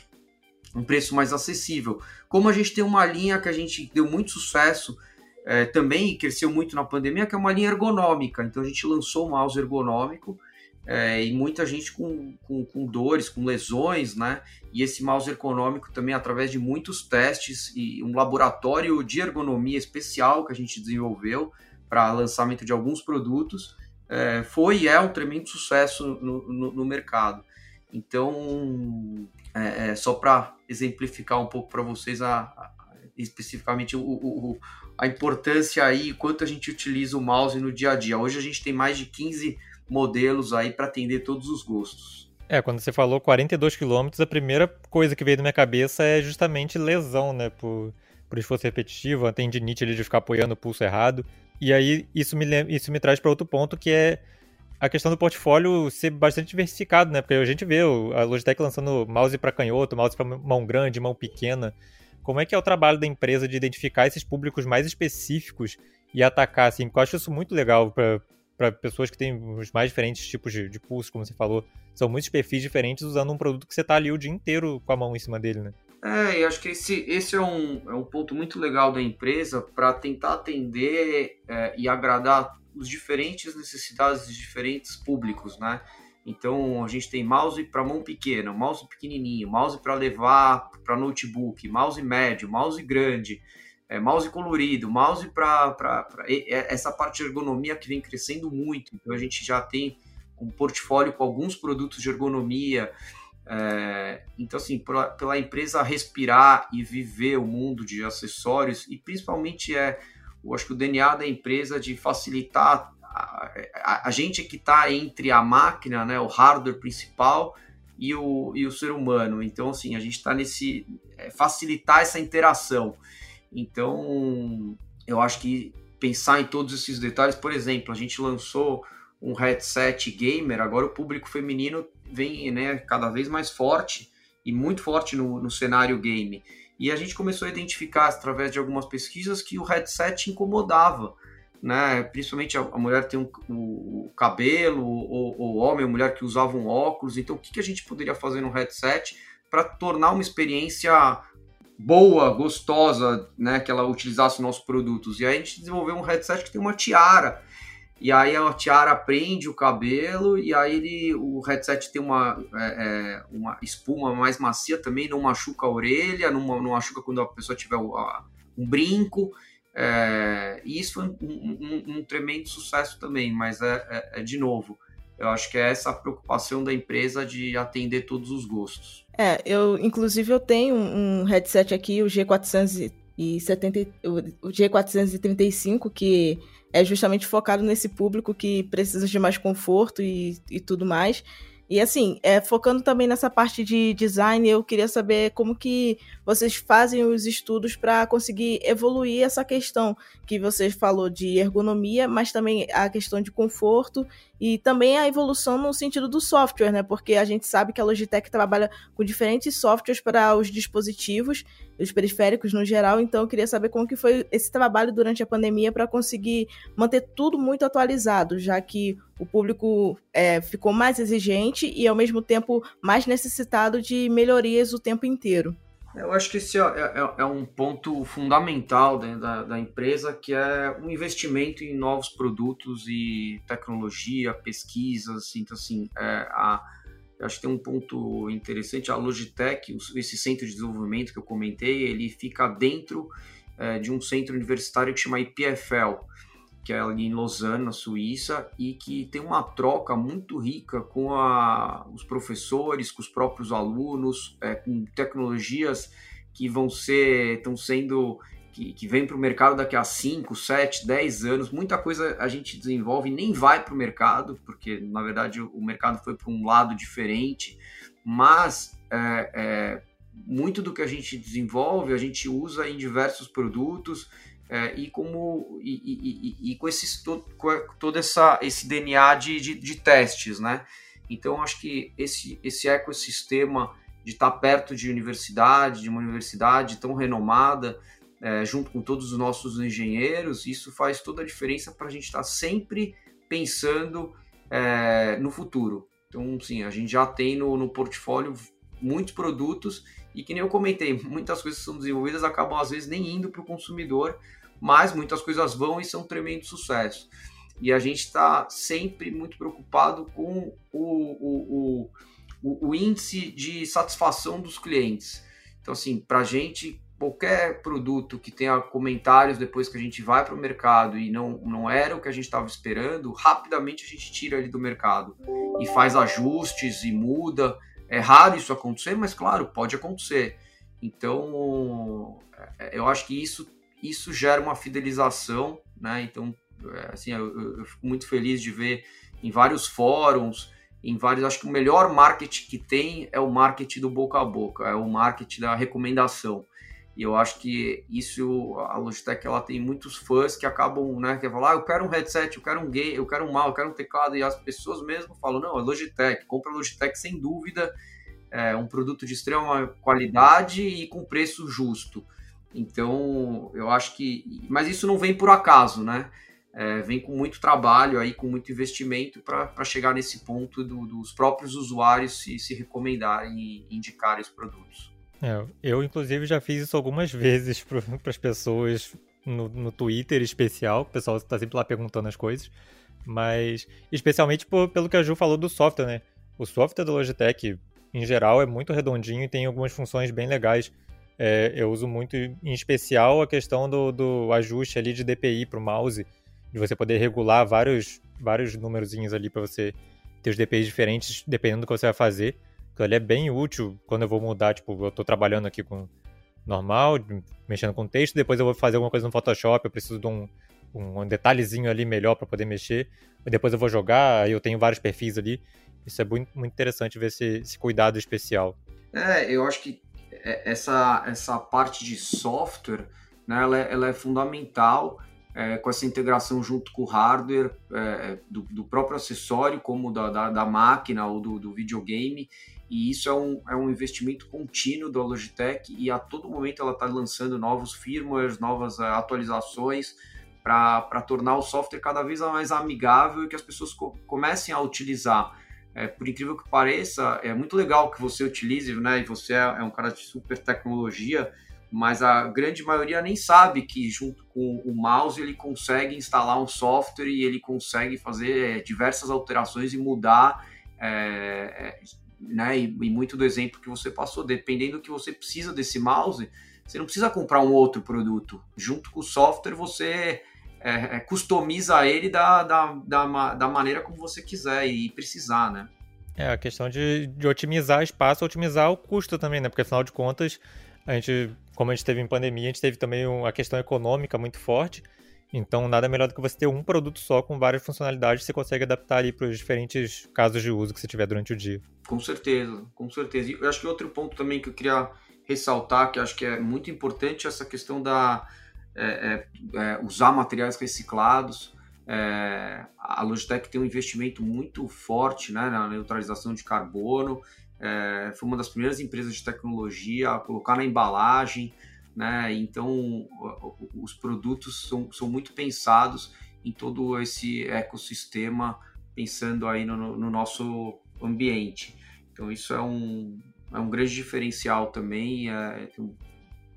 um preço mais acessível. Como a gente tem uma linha que a gente deu muito sucesso é, também cresceu muito na pandemia, que é uma linha ergonômica. Então a gente lançou um mouse ergonômico é, e muita gente com, com, com, dores, com lesões, né? E esse mouse ergonômico também, através de muitos testes e um laboratório de ergonomia especial que a gente desenvolveu para lançamento de alguns produtos, é, foi e é um tremendo sucesso no, no, no mercado. Então, é, é só para exemplificar um pouco para vocês a, a, especificamente o, o, a importância aí, quanto a gente utiliza o mouse no dia a dia. Hoje a gente tem mais de 15 modelos aí para atender todos os gostos. É, quando você falou 42 quilômetros, a primeira coisa que veio na minha cabeça é justamente lesão, né? Por, por esforço repetitivo, a tendinite ali de ficar apoiando o pulso errado. E aí isso me, isso me traz para outro ponto que é a questão do portfólio ser bastante diversificado, né? Porque a gente vê a Logitech lançando mouse para canhoto, mouse para mão grande, mão pequena. Como é que é o trabalho da empresa de identificar esses públicos mais específicos e atacar, assim, porque eu acho isso muito legal para pessoas que têm os mais diferentes tipos de, de pulso, como você falou. São muitos perfis diferentes usando um produto que você tá ali o dia inteiro com a mão em cima dele, né? É, e acho que esse, esse é, um, é um ponto muito legal da empresa para tentar atender é, e agradar os diferentes necessidades de diferentes públicos, né? Então a gente tem mouse para mão pequena, mouse pequenininho, mouse para levar para notebook, mouse médio, mouse grande, é, mouse colorido, mouse para essa parte de ergonomia que vem crescendo muito. Então a gente já tem um portfólio com alguns produtos de ergonomia. É, então, assim, pela, pela, empresa respirar e viver o mundo de acessórios, e principalmente é, eu acho que o DNA da empresa de facilitar a, a, a gente que está entre a máquina, né, o hardware principal e o, e o ser humano. Então, assim, a gente está nesse. É, facilitar essa interação. Então, eu acho que pensar em todos esses detalhes, por exemplo, a gente lançou um headset gamer, agora o público feminino vem né, cada vez mais forte e muito forte no, no cenário game. E a gente começou a identificar, através de algumas pesquisas, que o headset incomodava. Né? Principalmente a, mulher tem um, o, o, cabelo, ou o homem ou mulher que usavam óculos. Então, o que, que a gente poderia fazer no headset para tornar uma experiência boa, gostosa, né? Que ela utilizasse nossos produtos. E aí a gente desenvolveu um headset que tem uma tiara e aí a tiara prende o cabelo e aí ele, o headset tem uma, é, é, uma espuma mais macia também, não machuca a orelha, não, não machuca quando a pessoa tiver um brinco. É, e isso foi um, um, um, tremendo sucesso também, mas é, é, é, de novo, eu acho que é essa preocupação da empresa de atender todos os gostos. É, eu inclusive eu tenho um headset aqui, o G470, o G435, que é justamente focado nesse público que precisa de mais conforto e, e tudo mais. E assim, é, focando também nessa parte de design, eu queria saber como que vocês fazem os estudos para conseguir evoluir essa questão que você falou de ergonomia, mas também a questão de conforto e também a evolução no sentido do software, né? Porque a gente sabe que a Logitech trabalha com diferentes softwares para os dispositivos, os periféricos no geral, então eu queria saber como que foi esse trabalho durante a pandemia para conseguir manter tudo muito atualizado, já que o público é, ficou mais exigente e, ao mesmo tempo, mais necessitado de melhorias o tempo inteiro. Eu acho que esse é, é, é um ponto fundamental da, da, empresa, que é um investimento em novos produtos e tecnologia, pesquisas, então, assim, é, a, eu acho que tem um ponto interessante, a Logitech, esse centro de desenvolvimento que eu comentei, ele fica dentro é, de um centro universitário que chama IPFL, que é ali em Lausanne, na Suíça, e que tem uma troca muito rica com a, os professores, com os próprios alunos, é, com tecnologias que vão ser, estão sendo, que, que vem para o mercado daqui a 5, 7, 10 anos. Muita coisa a gente desenvolve e nem vai para o mercado, porque na verdade o mercado foi para um lado diferente, mas é, é, muito do que a gente desenvolve a gente usa em diversos produtos é, e como e, e, e, com, esses, todo, com todo essa, esse DNA de, de, de, testes, né? Então acho que esse, esse ecossistema de estar perto de universidade, de uma universidade tão renomada, é, junto com todos os nossos engenheiros, isso faz toda a diferença para a gente estar sempre pensando é, no futuro. Então, sim, a gente já tem no, no portfólio muitos produtos e que nem eu comentei, muitas coisas que são desenvolvidas acabam às vezes nem indo para o consumidor, mas muitas coisas vão e são um tremendo sucesso. E a gente está sempre muito preocupado com o, o, o, o, índice de satisfação dos clientes. Então, assim, para a gente, qualquer produto que tenha comentários depois que a gente vai para o mercado e não, não era o que a gente estava esperando, rapidamente a gente tira ele do mercado e faz ajustes e muda. É raro isso acontecer, mas claro, pode acontecer. Então, é, eu acho que isso isso gera uma fidelização, né? Então, é, assim, eu, eu, fico muito feliz de ver em vários fóruns, em vários. Acho que o melhor marketing que tem é o marketing do boca a boca, é o marketing da recomendação. E eu acho que isso, a Logitech, ela tem muitos fãs que acabam, né, que falar, ah, eu quero um headset, eu quero um game, eu quero um mouse, eu quero um teclado, e as pessoas mesmo falam, não, é Logitech, compra Logitech sem dúvida, é um produto de extrema qualidade e com preço justo. Então, eu acho que. Mas isso não vem por acaso, né? É, vem com muito trabalho aí, com muito investimento para chegar nesse ponto do, dos próprios usuários se, se recomendarem e indicarem os produtos. É, eu, inclusive, já fiz isso algumas vezes para as pessoas no, no Twitter especial, o pessoal está sempre lá perguntando as coisas, mas especialmente por, pelo que a Ju falou do software, né? O software da Logitech, em geral, é muito redondinho e tem algumas funções bem legais. É, eu uso muito, em especial, a questão do, do ajuste ali de DPI para o mouse, de você poder regular vários, vários númerozinhos ali para você ter os DPIs diferentes dependendo do que você vai fazer. Ele é bem útil quando eu vou mudar, tipo, eu estou trabalhando aqui com normal, mexendo com texto, depois eu vou fazer alguma coisa no Photoshop, eu preciso de um, um detalhezinho ali melhor para poder mexer, depois eu vou jogar, aí eu tenho vários perfis ali. Isso é muito, muito interessante ver esse, esse cuidado especial. É, eu acho que é, essa, essa parte de software, né, ela, é, ela é fundamental é, com essa integração junto com o hardware é, do, do, próprio acessório, como da, da, da máquina ou do, do, videogame, e isso é um, é um investimento contínuo da Logitech e a todo momento ela está lançando novos firmwares, novas é, atualizações para tornar o software cada vez mais amigável e que as pessoas co comecem a utilizar. É, por incrível que pareça, é muito legal que você utilize, né? E você é, é um cara de super tecnologia, mas a grande maioria nem sabe que junto com o mouse ele consegue instalar um software e ele consegue fazer é, diversas alterações e mudar, é, né? E, e, muito do exemplo que você passou, dependendo do que você precisa desse mouse, você não precisa comprar um outro produto. Junto com o software você é, é, customiza ele da, da, da, da, maneira como você quiser e precisar, né? É, a questão de, de otimizar espaço, otimizar o custo também, né? Porque afinal de contas, a gente, como a gente teve em pandemia, a gente teve também a questão econômica muito forte. Então, nada melhor do que você ter um produto só com várias funcionalidades que você consegue adaptar ali para os diferentes casos de uso que você tiver durante o dia. Com certeza, com certeza. E eu acho que outro ponto também que eu queria ressaltar, que acho que é muito importante, é essa questão da é, é, é, usar materiais reciclados. É, a Logitech tem um investimento muito forte né, na neutralização de carbono. É, foi uma das primeiras empresas de tecnologia a colocar na embalagem. Né, então, os produtos são, são muito pensados em todo esse ecossistema, pensando aí no, no nosso ambiente. Então, isso é um, é um grande diferencial também. É, tenho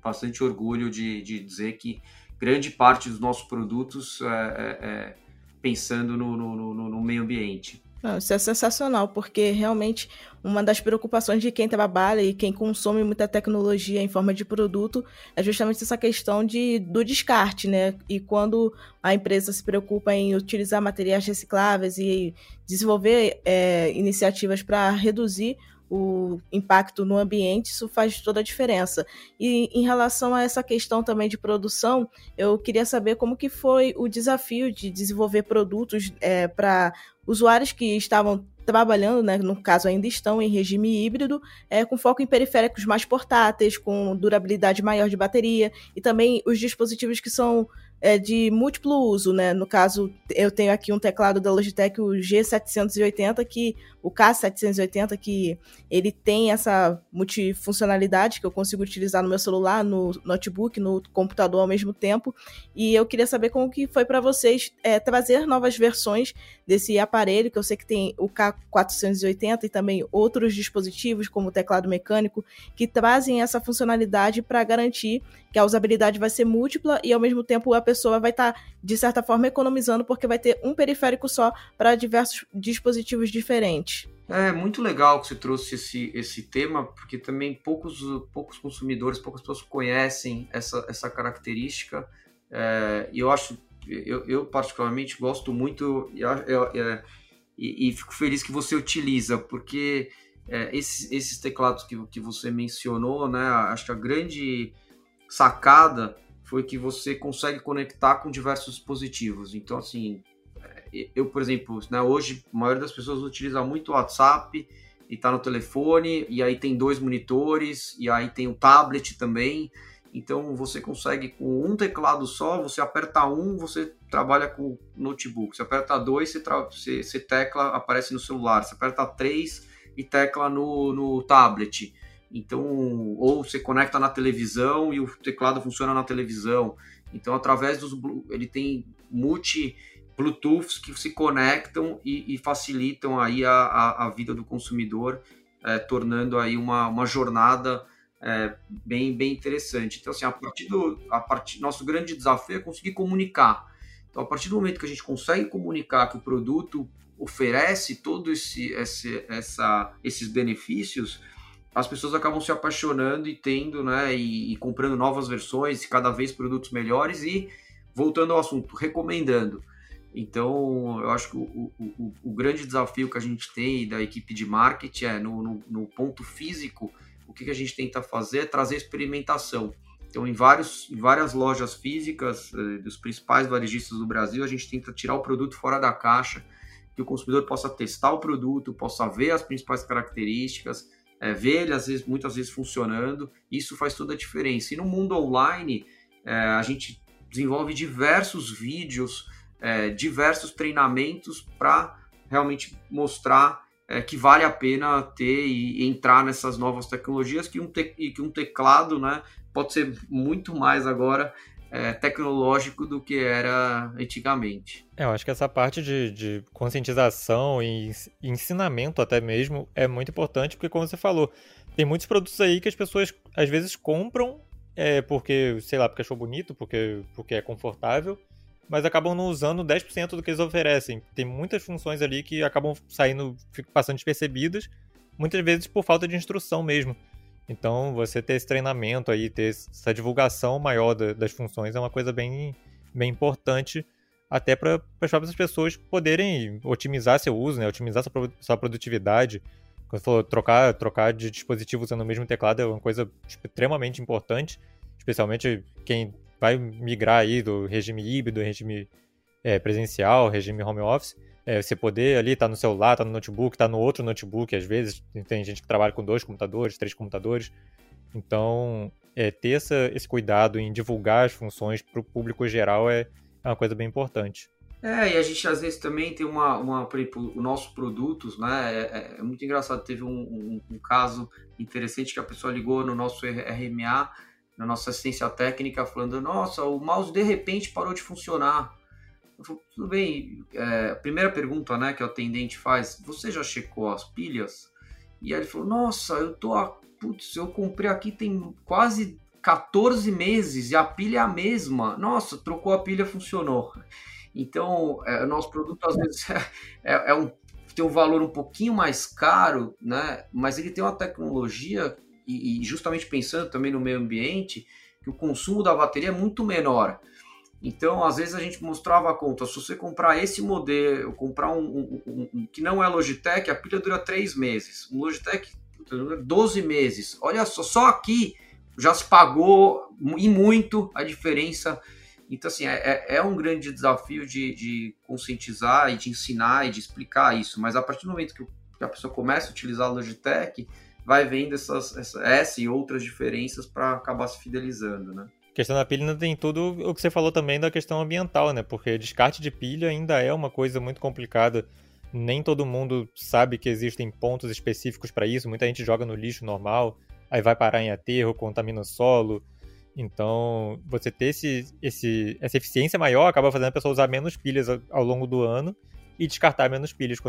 bastante orgulho de, de dizer que grande parte dos nossos produtos é, é, é pensando no, no, no, no meio ambiente. Não, isso é sensacional, porque realmente uma das preocupações de quem trabalha e quem consome muita tecnologia em forma de produto é justamente essa questão de, do descarte, né? E quando a empresa se preocupa em utilizar materiais recicláveis e desenvolver é, iniciativas para reduzir o impacto no ambiente, isso faz toda a diferença. E em relação a essa questão também de produção, eu queria saber como que foi o desafio de desenvolver produtos é, para usuários que estavam trabalhando, né, no caso ainda estão em regime híbrido, é, com foco em periféricos mais portáteis, com durabilidade maior de bateria, e também os dispositivos que são é, de múltiplo uso, né? No caso, eu tenho aqui um teclado da Logitech, o G780, que o K780, que ele tem essa multifuncionalidade que eu consigo utilizar no meu celular, no notebook, no computador ao mesmo tempo. E eu queria saber como que foi para vocês é, trazer novas versões desse aparelho, que eu sei que tem o K480 e também outros dispositivos, como o teclado mecânico, que trazem essa funcionalidade para garantir que a usabilidade vai ser múltipla e ao mesmo tempo a pessoa vai estar, tá, de certa forma, economizando porque vai ter um periférico só para diversos dispositivos diferentes. É muito legal que você trouxe esse, esse tema, porque também poucos, poucos consumidores, poucas pessoas conhecem essa, essa característica. É, e eu acho, eu, eu, particularmente gosto muito e, e, e, fico feliz que você utiliza, porque é, esses, esses teclados que, que você mencionou, né, acho que a grande sacada foi que você consegue conectar com diversos dispositivos. Então, assim, é, eu, por exemplo, né, hoje a maioria das pessoas utiliza muito o WhatsApp e está no telefone, e aí tem dois monitores, e aí tem o tablet também. Então você consegue com um teclado só, você aperta um, você trabalha com notebook. Você aperta dois, você, você, você tecla, aparece no celular. Você aperta três e tecla no, no tablet. Então, ou você conecta na televisão e o teclado funciona na televisão. Então, através dos ele tem multi Bluetooths que se conectam e, e facilitam aí a, a, a, vida do consumidor, é, tornando aí uma, uma jornada é, bem, bem interessante. Então, assim, a partir do a partir, nosso grande desafio é conseguir comunicar. Então, a partir do momento que a gente consegue comunicar que o produto oferece todos esse, esse, essa, esses benefícios, as pessoas acabam se apaixonando e tendo, né, e, e, comprando novas versões, cada vez produtos melhores e, voltando ao assunto, recomendando. Então, eu acho que o, o, o grande desafio que a gente tem da equipe de marketing é, no, no, no ponto físico, o que, que a gente tenta fazer é trazer experimentação. Então, em, vários, em várias lojas físicas eh, dos principais varejistas do Brasil, a gente tenta tirar o produto fora da caixa, que o consumidor possa testar o produto, possa ver as principais características, é, ver ele às vezes, muitas vezes funcionando. Isso faz toda a diferença. E no mundo online, é, a gente desenvolve diversos vídeos, é, diversos treinamentos para realmente mostrar é, que vale a pena ter e, entrar nessas novas tecnologias que um, te, que um teclado né, pode ser muito mais agora é, tecnológico do que era antigamente. É, eu acho que essa parte de, de conscientização e ensinamento até mesmo é muito importante, porque como você falou, tem muitos produtos aí que as pessoas às vezes compram é, porque, sei lá, porque achou bonito, porque, porque é confortável, mas acabam não usando 10% do que eles oferecem. Tem muitas funções ali que acabam saindo, passando despercebidas, muitas vezes por falta de instrução mesmo. Então, você ter esse treinamento aí, ter essa divulgação maior das funções é uma coisa bem, bem importante, até para as próprias pessoas poderem otimizar seu uso, né? otimizar sua, sua produtividade. Quando você falou trocar, trocar de dispositivo usando o mesmo teclado é uma coisa extremamente importante, especialmente quem vai migrar aí do regime híbrido, regime é, presencial, regime home office é, você poder ali tá no celular, tá no notebook, tá no outro notebook, às vezes tem gente que trabalha com dois computadores, três computadores. Então, é, ter essa, esse cuidado em divulgar as funções para o público geral é, é uma coisa bem importante. É, e a gente às vezes também tem uma, uma por exemplo, os nossos produtos, né? É, é, é muito engraçado. Teve um, um, um, caso interessante que a pessoa ligou no nosso RMA, na nossa assistência técnica, falando: Nossa, o mouse de repente parou de funcionar. Tudo bem, é, primeira pergunta né, que o atendente faz, você já checou as pilhas? E aí ele falou, nossa, eu tô, a, putz, eu comprei aqui tem quase 14 meses e a pilha é a mesma. Nossa, trocou a pilha, funcionou. Então, é, nosso produto às vezes é, é um, tem um valor um pouquinho mais caro, né? mas ele tem uma tecnologia, e, e justamente pensando também no meio ambiente, que o consumo da bateria é muito menor. Então, às vezes a gente mostrava a conta, se você comprar esse modelo, comprar um, um, um, um que não é Logitech, a pilha dura 3 meses. Um Logitech dura 12 meses. Olha só, só aqui já se pagou e muito a diferença. Então, assim, é, é, é um grande desafio de, de, conscientizar e de ensinar e de explicar isso. Mas a partir do momento que, a pessoa começa a utilizar a Logitech, vai vendo essas, essa, essa e outras diferenças para acabar se fidelizando, né? Questão da pilha ainda tem tudo o que você falou também da questão ambiental, né? Porque descarte de pilha ainda é uma coisa muito complicada. Nem todo mundo sabe que existem pontos específicos para isso. Muita gente joga no lixo normal, aí vai parar em aterro, contamina o solo. Então, você ter esse, esse, essa eficiência maior acaba fazendo a pessoa usar menos pilhas ao longo do ano e descartar menos pilhas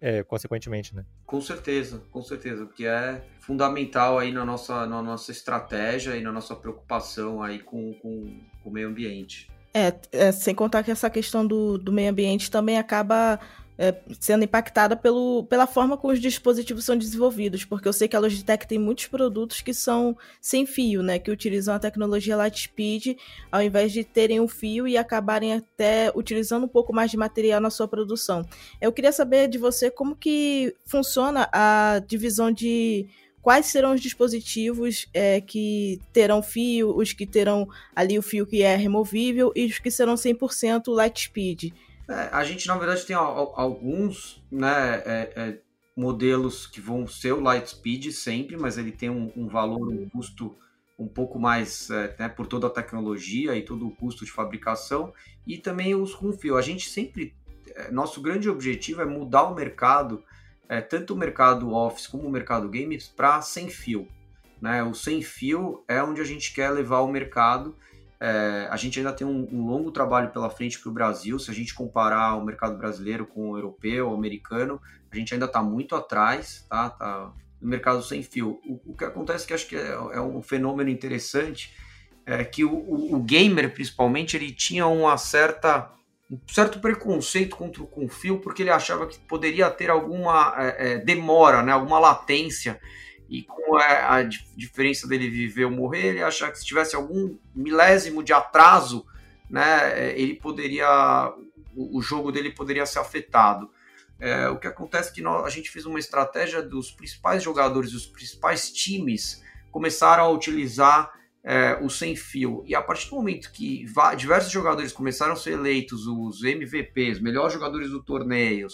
é, consequentemente, né? Com certeza, com certeza, porque é fundamental aí na nossa, na nossa estratégia e na nossa preocupação aí com, com, com o meio ambiente. É, é, sem contar que essa questão do, do meio ambiente também acaba é, sendo impactada pelo, pela forma como os dispositivos são desenvolvidos, porque eu sei que a Logitech tem muitos produtos que são sem fio, né, que utilizam a tecnologia Lightspeed, ao invés de terem um fio e acabarem até utilizando um pouco mais de material na sua produção. Eu queria saber de você como que funciona a divisão de quais serão os dispositivos é, que terão fio, os que terão ali o fio que é removível e os que serão 100% Lightspeed. É, a gente, na verdade, tem alguns né, é, é, modelos que vão ser o Lightspeed sempre, mas ele tem um, um valor, um custo um pouco mais é, né, por toda a tecnologia e todo o custo de fabricação, e também os fio. A gente sempre, é, nosso grande objetivo é mudar o mercado, é, tanto o mercado Office como o mercado Games, para sem fio. Né? O sem fio é onde a gente quer levar o mercado. É, a gente ainda tem um, um longo trabalho pela frente para o Brasil. Se a gente comparar o mercado brasileiro com o europeu, o americano, a gente ainda está muito atrás, tá? tá no mercado sem fio. O, o que acontece que acho que é, é um fenômeno interessante é que o, o, o, gamer, principalmente, ele tinha uma certa um certo preconceito contra o com fio, porque ele achava que poderia ter alguma é, é, demora, né, alguma latência, e com a, a diferença dele viver ou morrer, ele achava que se tivesse algum milésimo de atraso, né, é, ele poderia, o, o jogo dele poderia ser afetado. É, o que acontece é que nós, a gente fez uma estratégia dos principais jogadores, dos principais times começaram a utilizar é, o sem fio. E a partir do momento que diversos jogadores começaram a ser eleitos os MVPs, melhores jogadores do torneio,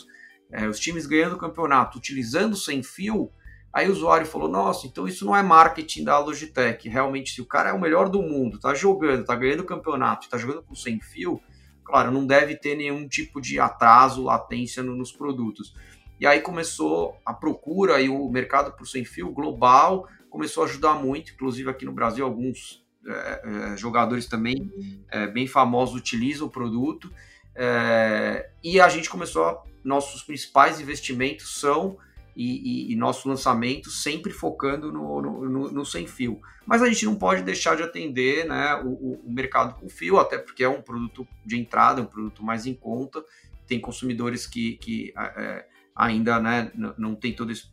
é, os times ganhando o campeonato utilizando o sem fio, aí o usuário falou: Nossa, então isso não é marketing da Logitech. Realmente, se o cara é o melhor do mundo, tá jogando, tá ganhando campeonato, tá jogando com sem fio, claro, não deve ter nenhum tipo de atraso, latência no, nos produtos. E aí começou a procura e o mercado por sem fio global começou a ajudar muito, inclusive aqui no Brasil alguns é, é, jogadores também é, bem famosos utilizam o produto e a gente começou a, nossos principais investimentos são e, e, e nosso lançamento sempre focando no, no, no, no, sem fio. Mas a gente não pode deixar de atender né, o, o, mercado com fio, até porque é um produto de entrada, um produto mais em conta. Tem consumidores que, que é, ainda né, não tem todo esse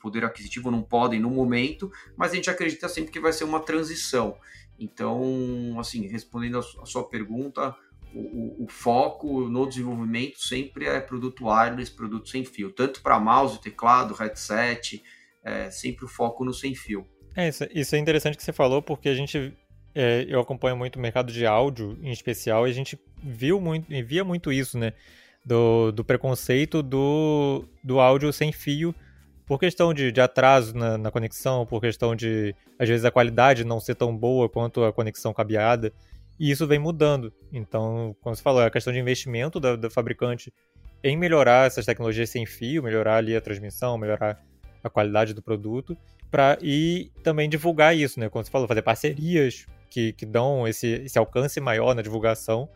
poder aquisitivo, não podem no momento, mas a gente acredita sempre que vai ser uma transição. Então, assim, respondendo a sua pergunta, o, o, foco no desenvolvimento sempre é produto wireless, produto sem fio, tanto para mouse, teclado, headset, é sempre o foco no sem fio. É, isso, isso é interessante que você falou, porque a gente, é, eu acompanho muito o mercado de áudio em especial, e a gente viu muito, via muito isso, né? do, do preconceito do, do áudio sem fio por questão de, de atraso na, na, conexão, por questão de, às vezes, a qualidade não ser tão boa quanto a conexão cabeada. E isso vem mudando. Então, como você falou, é a questão de investimento da, da fabricante em melhorar essas tecnologias sem fio, melhorar ali a transmissão, melhorar a qualidade do produto, para e também divulgar isso, né? Como você falou, fazer parcerias que, que dão esse, esse alcance maior na divulgação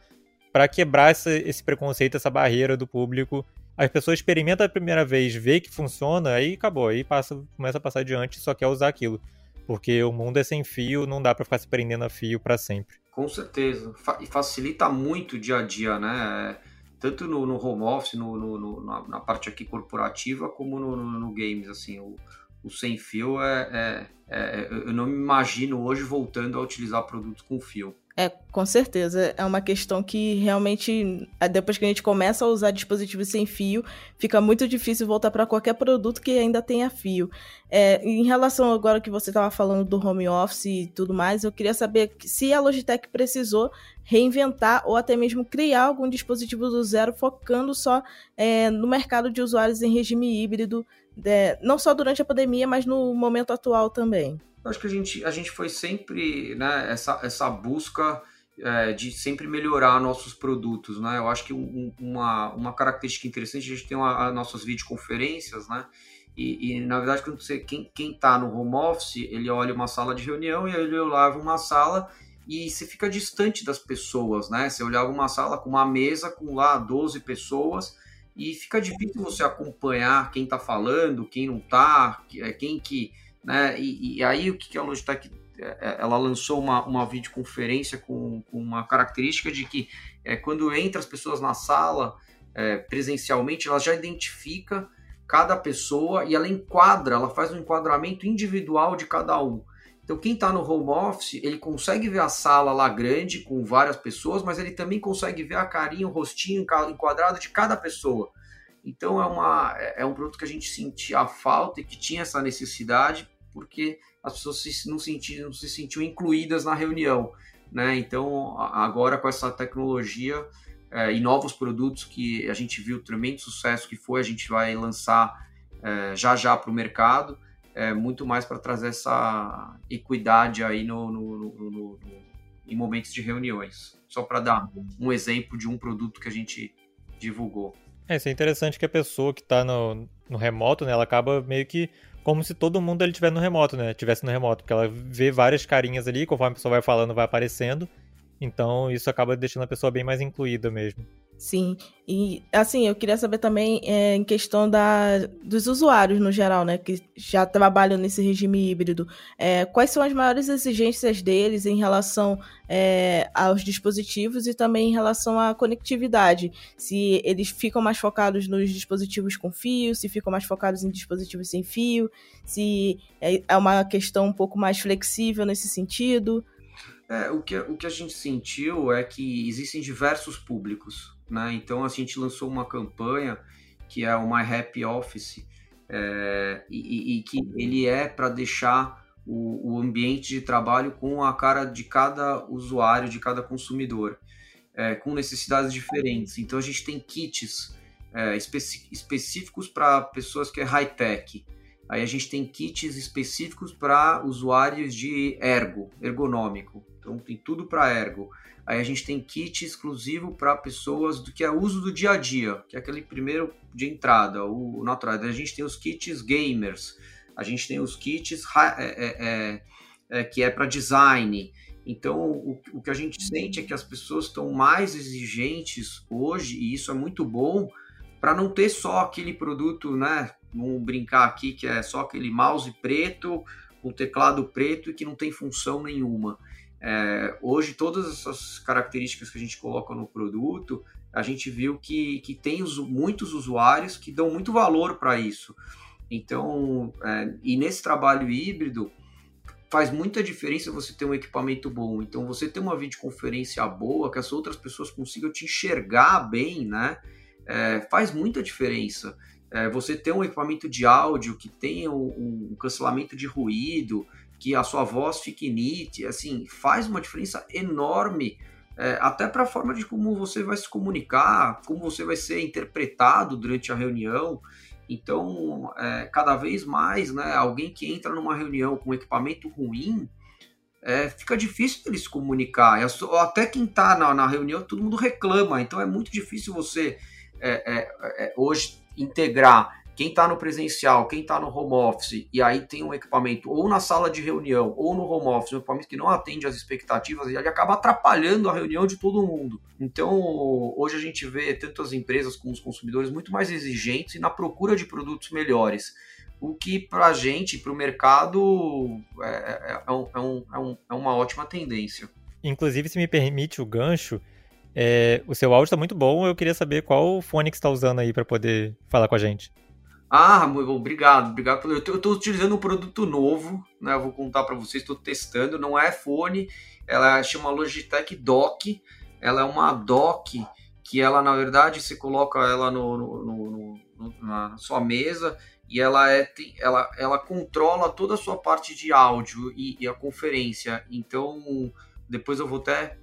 para quebrar esse, esse preconceito, essa barreira do público. As pessoas experimentam a primeira vez, vê que funciona, aí acabou, aí passa, começa a passar adiante só quer usar aquilo. Porque o mundo é sem fio, não dá para ficar se prendendo a fio para sempre. Com certeza. E facilita muito o dia a dia, né? Tanto no, no home office, no, no, na, na, parte aqui corporativa, como no, games, assim. O, o sem fio é, é, é, Eu não me imagino hoje voltando a utilizar produtos com fio. É, com certeza. É uma questão que realmente, depois que a gente começa a usar dispositivos sem fio, fica muito difícil voltar para qualquer produto que ainda tenha fio. É, em relação agora que você estava falando do home office e tudo mais, eu queria saber se a Logitech precisou reinventar ou até mesmo criar algum dispositivo do zero focando só é, no mercado de usuários em regime híbrido, é, não só durante a pandemia, mas no momento atual também. Eu acho que a gente, a gente foi sempre, né, essa, essa busca é, de sempre melhorar nossos produtos, né? Eu acho que um, uma, uma característica interessante, a gente tem as nossas videoconferências, né? E, e, na verdade, quando você, quem, quem tá no home office, ele olha uma sala de reunião e ele olhava uma sala e você fica distante das pessoas, né? Você olhava uma sala com uma mesa com lá 12 pessoas e fica difícil você acompanhar quem tá falando, quem não tá, é, quem que né? E, e aí o que a Logitech é, é, ela lançou uma, uma videoconferência com, com uma característica de que é, quando entra as pessoas na sala é, presencialmente, ela já identifica cada pessoa e ela enquadra, ela faz um enquadramento individual de cada um. Então quem está no home office, ele consegue ver a sala lá grande com várias pessoas, mas ele também consegue ver a carinha, o rostinho enquadrado de cada pessoa. Então é, uma, é um produto que a gente sentia falta e que tinha essa necessidade, porque as pessoas se, não, sentiam, não se sentiam incluídas na reunião. Né? Então, agora com essa tecnologia é, e novos produtos que a gente viu tremendo sucesso que foi, a gente vai lançar é, já já para o mercado, é, muito mais para trazer essa equidade aí no, no, no, no, em momentos de reuniões. Só para dar um exemplo de um produto que a gente divulgou. É, isso é interessante que a pessoa que está no, no remoto, né, ela acaba meio que como se todo mundo ele tivesse no remoto, né? Tivesse no remoto, porque ela vê várias carinhas ali, conforme a pessoa vai falando, vai aparecendo. Então isso acaba deixando a pessoa bem mais incluída mesmo. Sim, e assim, eu queria saber também é, em questão da, dos usuários no geral, né, que já trabalham nesse regime híbrido, é, quais são as maiores exigências deles em relação é, aos dispositivos e também em relação à conectividade? Se eles ficam mais focados nos dispositivos com fio, se ficam mais focados em dispositivos sem fio, se é, uma questão um pouco mais flexível nesse sentido? É, o, que, o que a gente sentiu é que existem diversos públicos né? Então a gente lançou uma campanha que é o My Happy Office é, e, e, que ele é para deixar o, o, ambiente de trabalho com a cara de cada usuário, de cada consumidor, é, com necessidades diferentes. Então a gente tem kits é, específicos para pessoas que é high tech. Aí a gente tem kits específicos para usuários de ergo, ergonômico. Então tem tudo para ergo. Aí a gente tem kit exclusivo para pessoas do que é uso do dia a dia, que é aquele primeiro de entrada, o natural. A gente tem os kits gamers, a gente tem os kits é, é, é, é que é para design. Então, o, o, que a gente sente é que as pessoas estão mais exigentes hoje, e isso é muito bom, para não ter só aquele produto, né? Vamos brincar aqui que é só aquele mouse preto, com teclado preto e que não tem função nenhuma. É, hoje, todas essas características que a gente coloca no produto, a gente viu que, que tem os, muitos usuários que dão muito valor para isso. Então, é, e nesse trabalho híbrido, faz muita diferença você ter um equipamento bom. Então, você ter uma videoconferência boa, que as outras pessoas consigam te enxergar bem, né? É, faz muita diferença. É, você ter um equipamento de áudio que tenha um, um cancelamento de ruído, que a sua voz fique nítida, assim, faz uma diferença enorme, é, até para a forma de como você vai se comunicar, como você vai ser interpretado durante a reunião. Então, é, cada vez mais, né, alguém que entra numa reunião com equipamento ruim, é, fica difícil ele se comunicar. Até quem está na, na, reunião, todo mundo reclama. Então, é muito difícil você é, é, é, hoje integrar quem está no presencial, quem está no home office, e aí tem um equipamento ou na sala de reunião ou no home office, um equipamento que não atende às expectativas, ele acaba atrapalhando a reunião de todo mundo. Então, hoje a gente vê tanto as empresas como os consumidores muito mais exigentes e na procura de produtos melhores. O que para a gente, para o mercado, é, é, é, um, é, um, é, uma ótima tendência. Inclusive, se me permite o gancho, é, o seu áudio está muito bom. Eu queria saber qual fone que está usando aí para poder falar com a gente. Ah, muito obrigado, obrigado. Eu estou utilizando um produto novo, né? Eu vou contar para vocês, estou testando. Não é fone, ela chama Logitech Dock. Ela é uma dock que ela, na verdade, você coloca ela no, no, no, no na sua mesa e ela é ela, ela controla toda a sua parte de áudio e, e a conferência. Então, depois eu vou até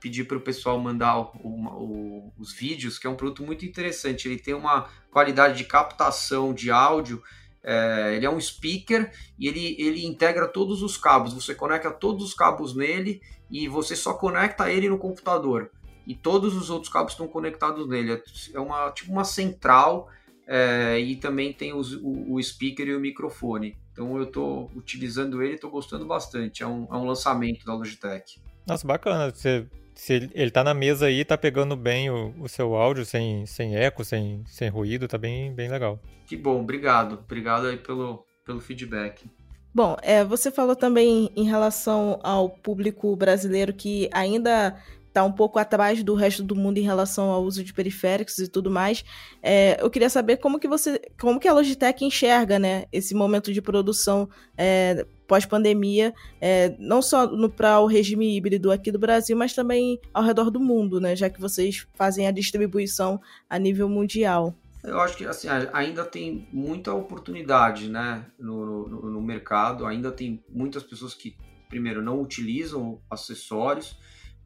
pedir para o pessoal mandar o, o, os vídeos, que é um produto muito interessante. Ele tem uma qualidade de captação de áudio. É, ele é um speaker e ele, ele integra todos os cabos. Você conecta todos os cabos nele e você só conecta ele no computador. E todos os outros cabos estão conectados nele. É uma tipo uma central é, e também tem os, o, o, speaker e o microfone. Então eu estou utilizando ele e estou gostando bastante. É um, é um lançamento da Logitech. Nossa, bacana. Você se ele, ele tá na mesa aí, tá pegando bem o, o seu áudio, sem, sem eco, sem, sem ruído, tá bem, bem legal. Que bom, obrigado. Obrigado aí pelo, pelo feedback. Bom, é, você falou também em relação ao público brasileiro que ainda está um pouco atrás do resto do mundo em relação ao uso de periféricos e tudo mais. É, eu queria saber como que você, como que a Logitech enxerga, né, esse momento de produção é, pós-pandemia, é, não só para o regime híbrido aqui do Brasil, mas também ao redor do mundo, né? Já que vocês fazem a distribuição a nível mundial. Eu acho que assim, ainda tem muita oportunidade né, no, no, no mercado, ainda tem muitas pessoas que, primeiro, não utilizam acessórios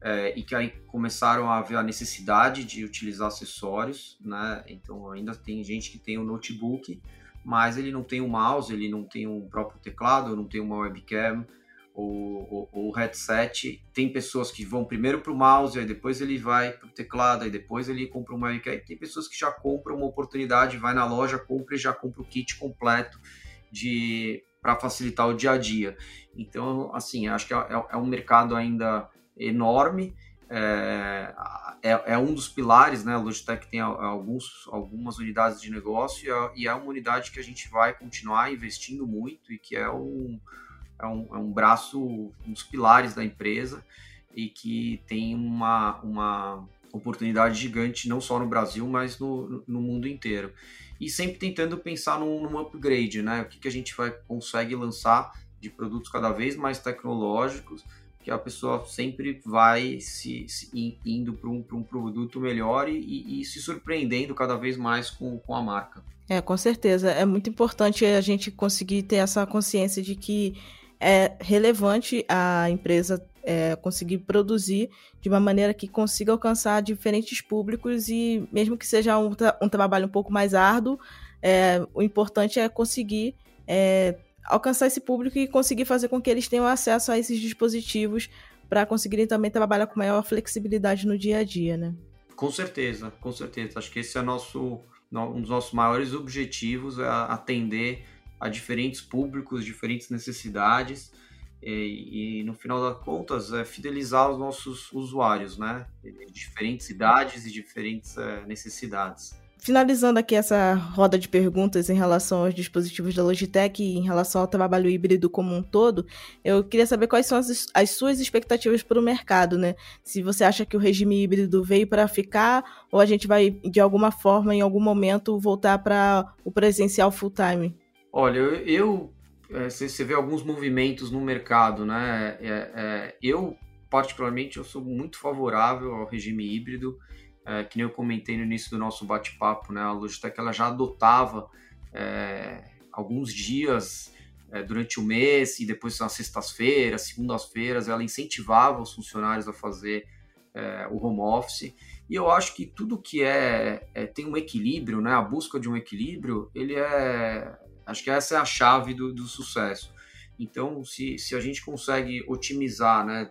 é, e que aí começaram a ver a necessidade de utilizar acessórios, né? Então ainda tem gente que tem o um notebook, mas ele não tem um mouse, ele não tem um próprio teclado, não tem uma webcam ou, headset. Tem pessoas que vão primeiro para o mouse, aí depois ele vai para o teclado, aí depois ele compra uma webcam. Tem pessoas que já compram uma oportunidade, vai na loja, compra e já compra o kit completo. de para facilitar o dia a dia. Então, assim, acho que é, é, é um mercado ainda enorme. É, é, é, um dos pilares, né? A Logitech tem alguns, algumas unidades de negócio e é, uma unidade que a gente vai continuar investindo muito e que é um, é um, é um braço, um dos pilares da empresa e que tem uma, uma oportunidade gigante, não só no Brasil, mas no, no mundo inteiro. E sempre tentando pensar num, num upgrade, né? O que, que a gente vai consegue lançar de produtos cada vez mais tecnológicos, que a pessoa sempre vai se, se indo para um, um produto melhor e, e, se surpreendendo cada vez mais com, com a marca. É, com certeza. É muito importante a gente conseguir ter essa consciência de que é relevante a empresa é, conseguir produzir de uma maneira que consiga alcançar diferentes públicos e mesmo que seja um, tra um trabalho um pouco mais árduo, é, o importante é conseguir é, alcançar esse público e conseguir fazer com que eles tenham acesso a esses dispositivos para conseguirem também trabalhar com maior flexibilidade no dia a dia, né? Com certeza, com certeza. Acho que esse é nosso, um dos nossos maiores objetivos, é atender a diferentes públicos, diferentes necessidades e, e, no final das contas é fidelizar os nossos usuários, né? De diferentes idades e diferentes é, necessidades. Finalizando aqui essa roda de perguntas em relação aos dispositivos da Logitech e em relação ao trabalho híbrido como um todo, eu queria saber quais são as, as suas expectativas para o mercado, né? Se você acha que o regime híbrido veio para ficar ou a gente vai, de alguma forma, em algum momento, voltar para o presencial full-time. Olha, eu é, você vê alguns movimentos no mercado, né? É, é, eu, particularmente, eu sou muito favorável ao regime híbrido, é, que nem eu comentei no início do nosso bate-papo, né? A Logitech ela já adotava é, alguns dias é, durante o mês e depois nas sextas-feiras, segundas-feiras, ela incentivava os funcionários a fazer o home office. E eu acho que tudo que é, tem um equilíbrio, né? A busca de um equilíbrio, ele é Acho que essa é a chave do, do sucesso. Então, se, se a gente consegue otimizar né,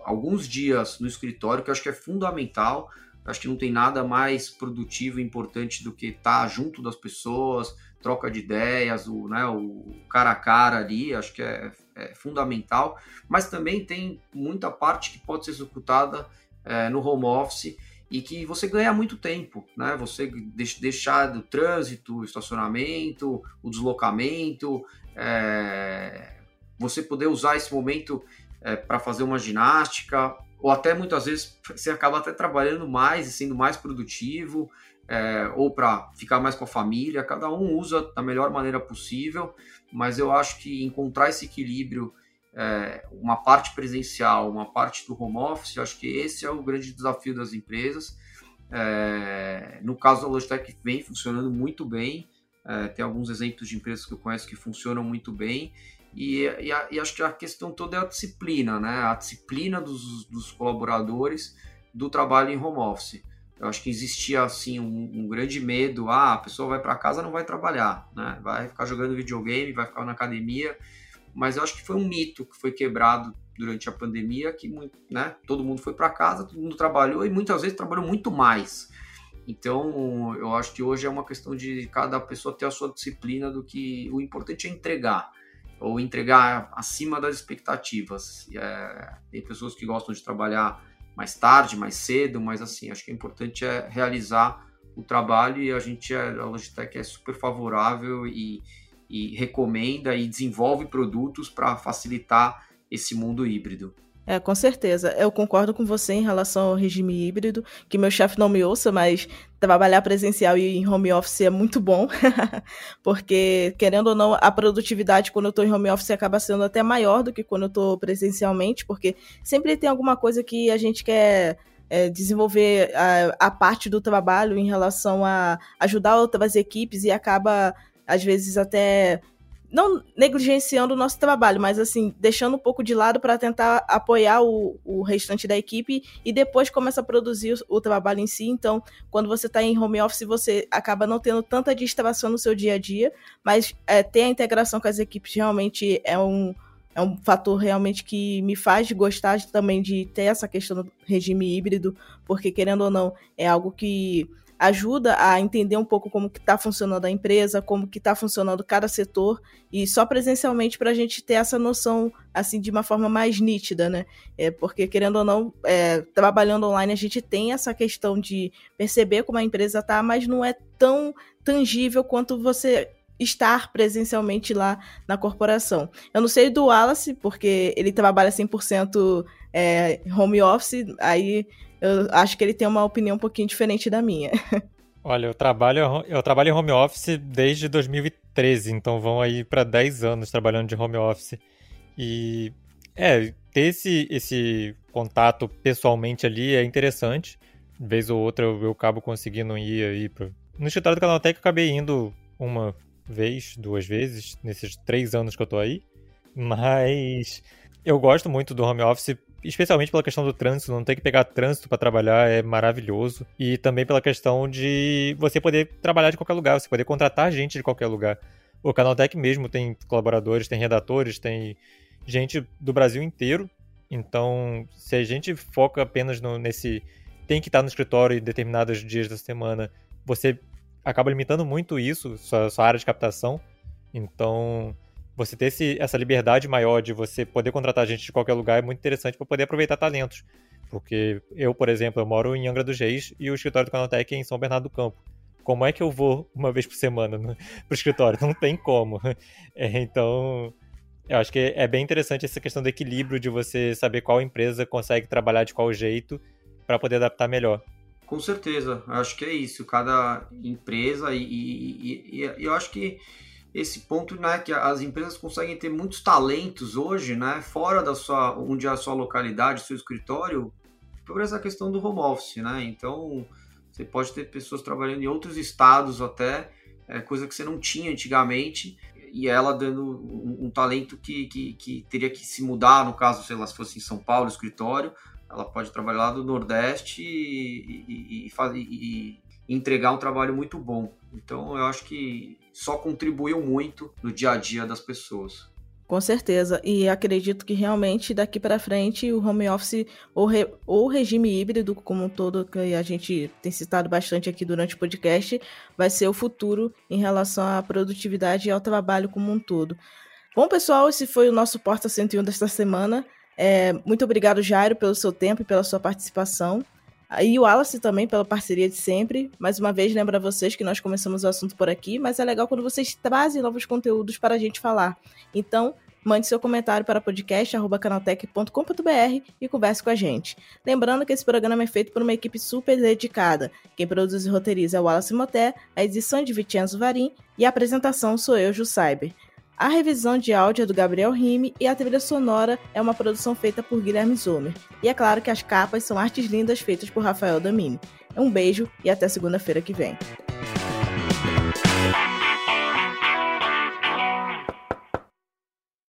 alguns dias no escritório, que eu acho que é fundamental, acho que não tem nada mais produtivo e importante do que estar junto das pessoas, troca de ideias, o, né, o cara a cara ali, acho que é, é fundamental. Mas também tem muita parte que pode ser executada é, no home office e que você ganha muito tempo, né? Você deixar do trânsito, o estacionamento, o deslocamento, é... você poder usar esse momento é, para fazer uma ginástica, ou até muitas vezes você acaba até trabalhando mais e sendo mais produtivo, é, ou para ficar mais com a família. Cada um usa da melhor maneira possível, mas eu acho que encontrar esse equilíbrio é, uma parte presencial, uma parte do home office, acho que esse é o grande desafio das empresas. É, no caso da Logitech, vem funcionando muito bem. É, tem alguns exemplos de empresas que eu conheço que funcionam muito bem. E, e, e, acho que a questão toda é a disciplina, né? A disciplina dos, dos colaboradores do trabalho em home office. Eu acho que existia assim um, um grande medo, ah, a pessoa vai para casa não vai trabalhar, né? Vai ficar jogando videogame, vai ficar na academia mas eu acho que foi um mito que foi quebrado durante a pandemia, que né, todo mundo foi para casa, todo mundo trabalhou e muitas vezes trabalhou muito mais. Então, eu acho que hoje é uma questão de cada pessoa ter a sua disciplina do que o importante é entregar, ou entregar acima das expectativas. É, tem pessoas que gostam de trabalhar mais tarde, mais cedo, mas assim, acho que o importante é realizar o trabalho e a gente, é, a Logitech é super favorável e, e recomenda e desenvolve produtos para facilitar esse mundo híbrido. É, com certeza. Eu concordo com você em relação ao regime híbrido, que meu chefe não me ouça, mas trabalhar presencial e em home office é muito bom, porque, querendo ou não, a produtividade quando eu estou em home office acaba sendo até maior do que quando eu estou presencialmente, porque sempre tem alguma coisa que a gente quer é, desenvolver a, a, parte do trabalho em relação a ajudar outras equipes e acaba às vezes até não negligenciando o nosso trabalho, mas assim, deixando um pouco de lado para tentar apoiar o, o restante da equipe e depois começa a produzir o, o trabalho em si. Então, quando você está em home office, você acaba não tendo tanta distração no seu dia a dia, mas é, ter a integração com as equipes realmente é um, é um fator realmente que me faz gostar também de ter essa questão do regime híbrido, porque querendo ou não, é algo que ajuda a entender um pouco como que está funcionando a empresa, como que está funcionando cada setor, e só presencialmente para a gente ter essa noção assim de uma forma mais nítida, né? É, porque querendo ou não, é, trabalhando online a gente tem essa questão de perceber como a empresa está, mas não é tão tangível quanto você estar presencialmente lá na corporação. Eu não sei do Wallace, porque ele trabalha 100% é, home office, aí eu acho que ele tem uma opinião um pouquinho diferente da minha. Olha, eu trabalho, eu trabalho em home office desde 2013, então vão aí para 10 anos trabalhando de home office. E é, ter esse, esse contato pessoalmente ali é interessante. Vez ou outra eu, eu acabo conseguindo ir aí pro... No escritório do Canaltech eu acabei indo uma vez, duas vezes, nesses três anos que eu tô aí. Mas eu gosto muito do home office, especialmente pela questão do trânsito, não ter que pegar trânsito para trabalhar é maravilhoso. E também pela questão de você poder trabalhar de qualquer lugar, você poder contratar gente de qualquer lugar. O Canaltech mesmo tem colaboradores, tem redatores, tem gente do Brasil inteiro. Então, se a gente foca apenas no, nesse. tem que estar no escritório em determinados dias da semana, você acaba limitando muito isso, sua, sua área de captação. Então, você ter esse, essa liberdade maior de você poder contratar gente de qualquer lugar é muito interessante para poder aproveitar talentos. Porque eu, por exemplo, eu moro em Angra dos Reis e o escritório do Canaltech é em São Bernardo do Campo. Como é que eu vou uma vez por semana no, pro escritório? Não tem como. É, então, eu acho que é bem interessante essa questão do equilíbrio de você saber qual empresa consegue trabalhar de qual jeito para poder adaptar melhor. Com certeza, acho que é isso. Cada empresa e, e, e, e, eu acho que esse ponto, né, que as empresas conseguem ter muitos talentos hoje, né, fora da sua, onde é a sua localidade, seu escritório, por essa questão do home office, né? Então, você pode ter pessoas trabalhando em outros estados até, é, coisa que você não tinha antigamente, e ela dando um, um talento que, que, que, teria que se mudar, no caso, sei lá, se fosse em São Paulo, escritório, ela pode trabalhar lá do Nordeste e, e, e, e, entregar um trabalho muito bom. Então eu acho que só contribuiu muito no dia a dia das pessoas. Com certeza, e acredito que realmente daqui para frente o home office ou, re, ou regime híbrido, como um todo, que a gente tem citado bastante aqui durante o podcast, vai ser o futuro em relação à produtividade e ao trabalho como um todo. Bom, pessoal, esse foi o nosso Porta 101 desta semana. É, muito obrigado, Jairo, pelo seu tempo e pela sua participação. E o Wallace também pela parceria de sempre. Mais uma vez, lembro a vocês que nós começamos o assunto por aqui, mas é legal quando vocês trazem novos conteúdos para a gente falar. Então, mande seu comentário para podcast.canaltech.com.br e converse com a gente. Lembrando que esse programa é feito por uma equipe super dedicada. Quem produz e roteiriza é o Wallace Moté, a edição é de Vicenzo Varim e a apresentação sou eu, Ju Cyber. A revisão de áudio é do Gabriel Rime e a trilha sonora é uma produção feita por Guilherme Zomer. E é claro que as capas são artes lindas feitas por Rafael Damini. Um beijo e até segunda-feira que vem.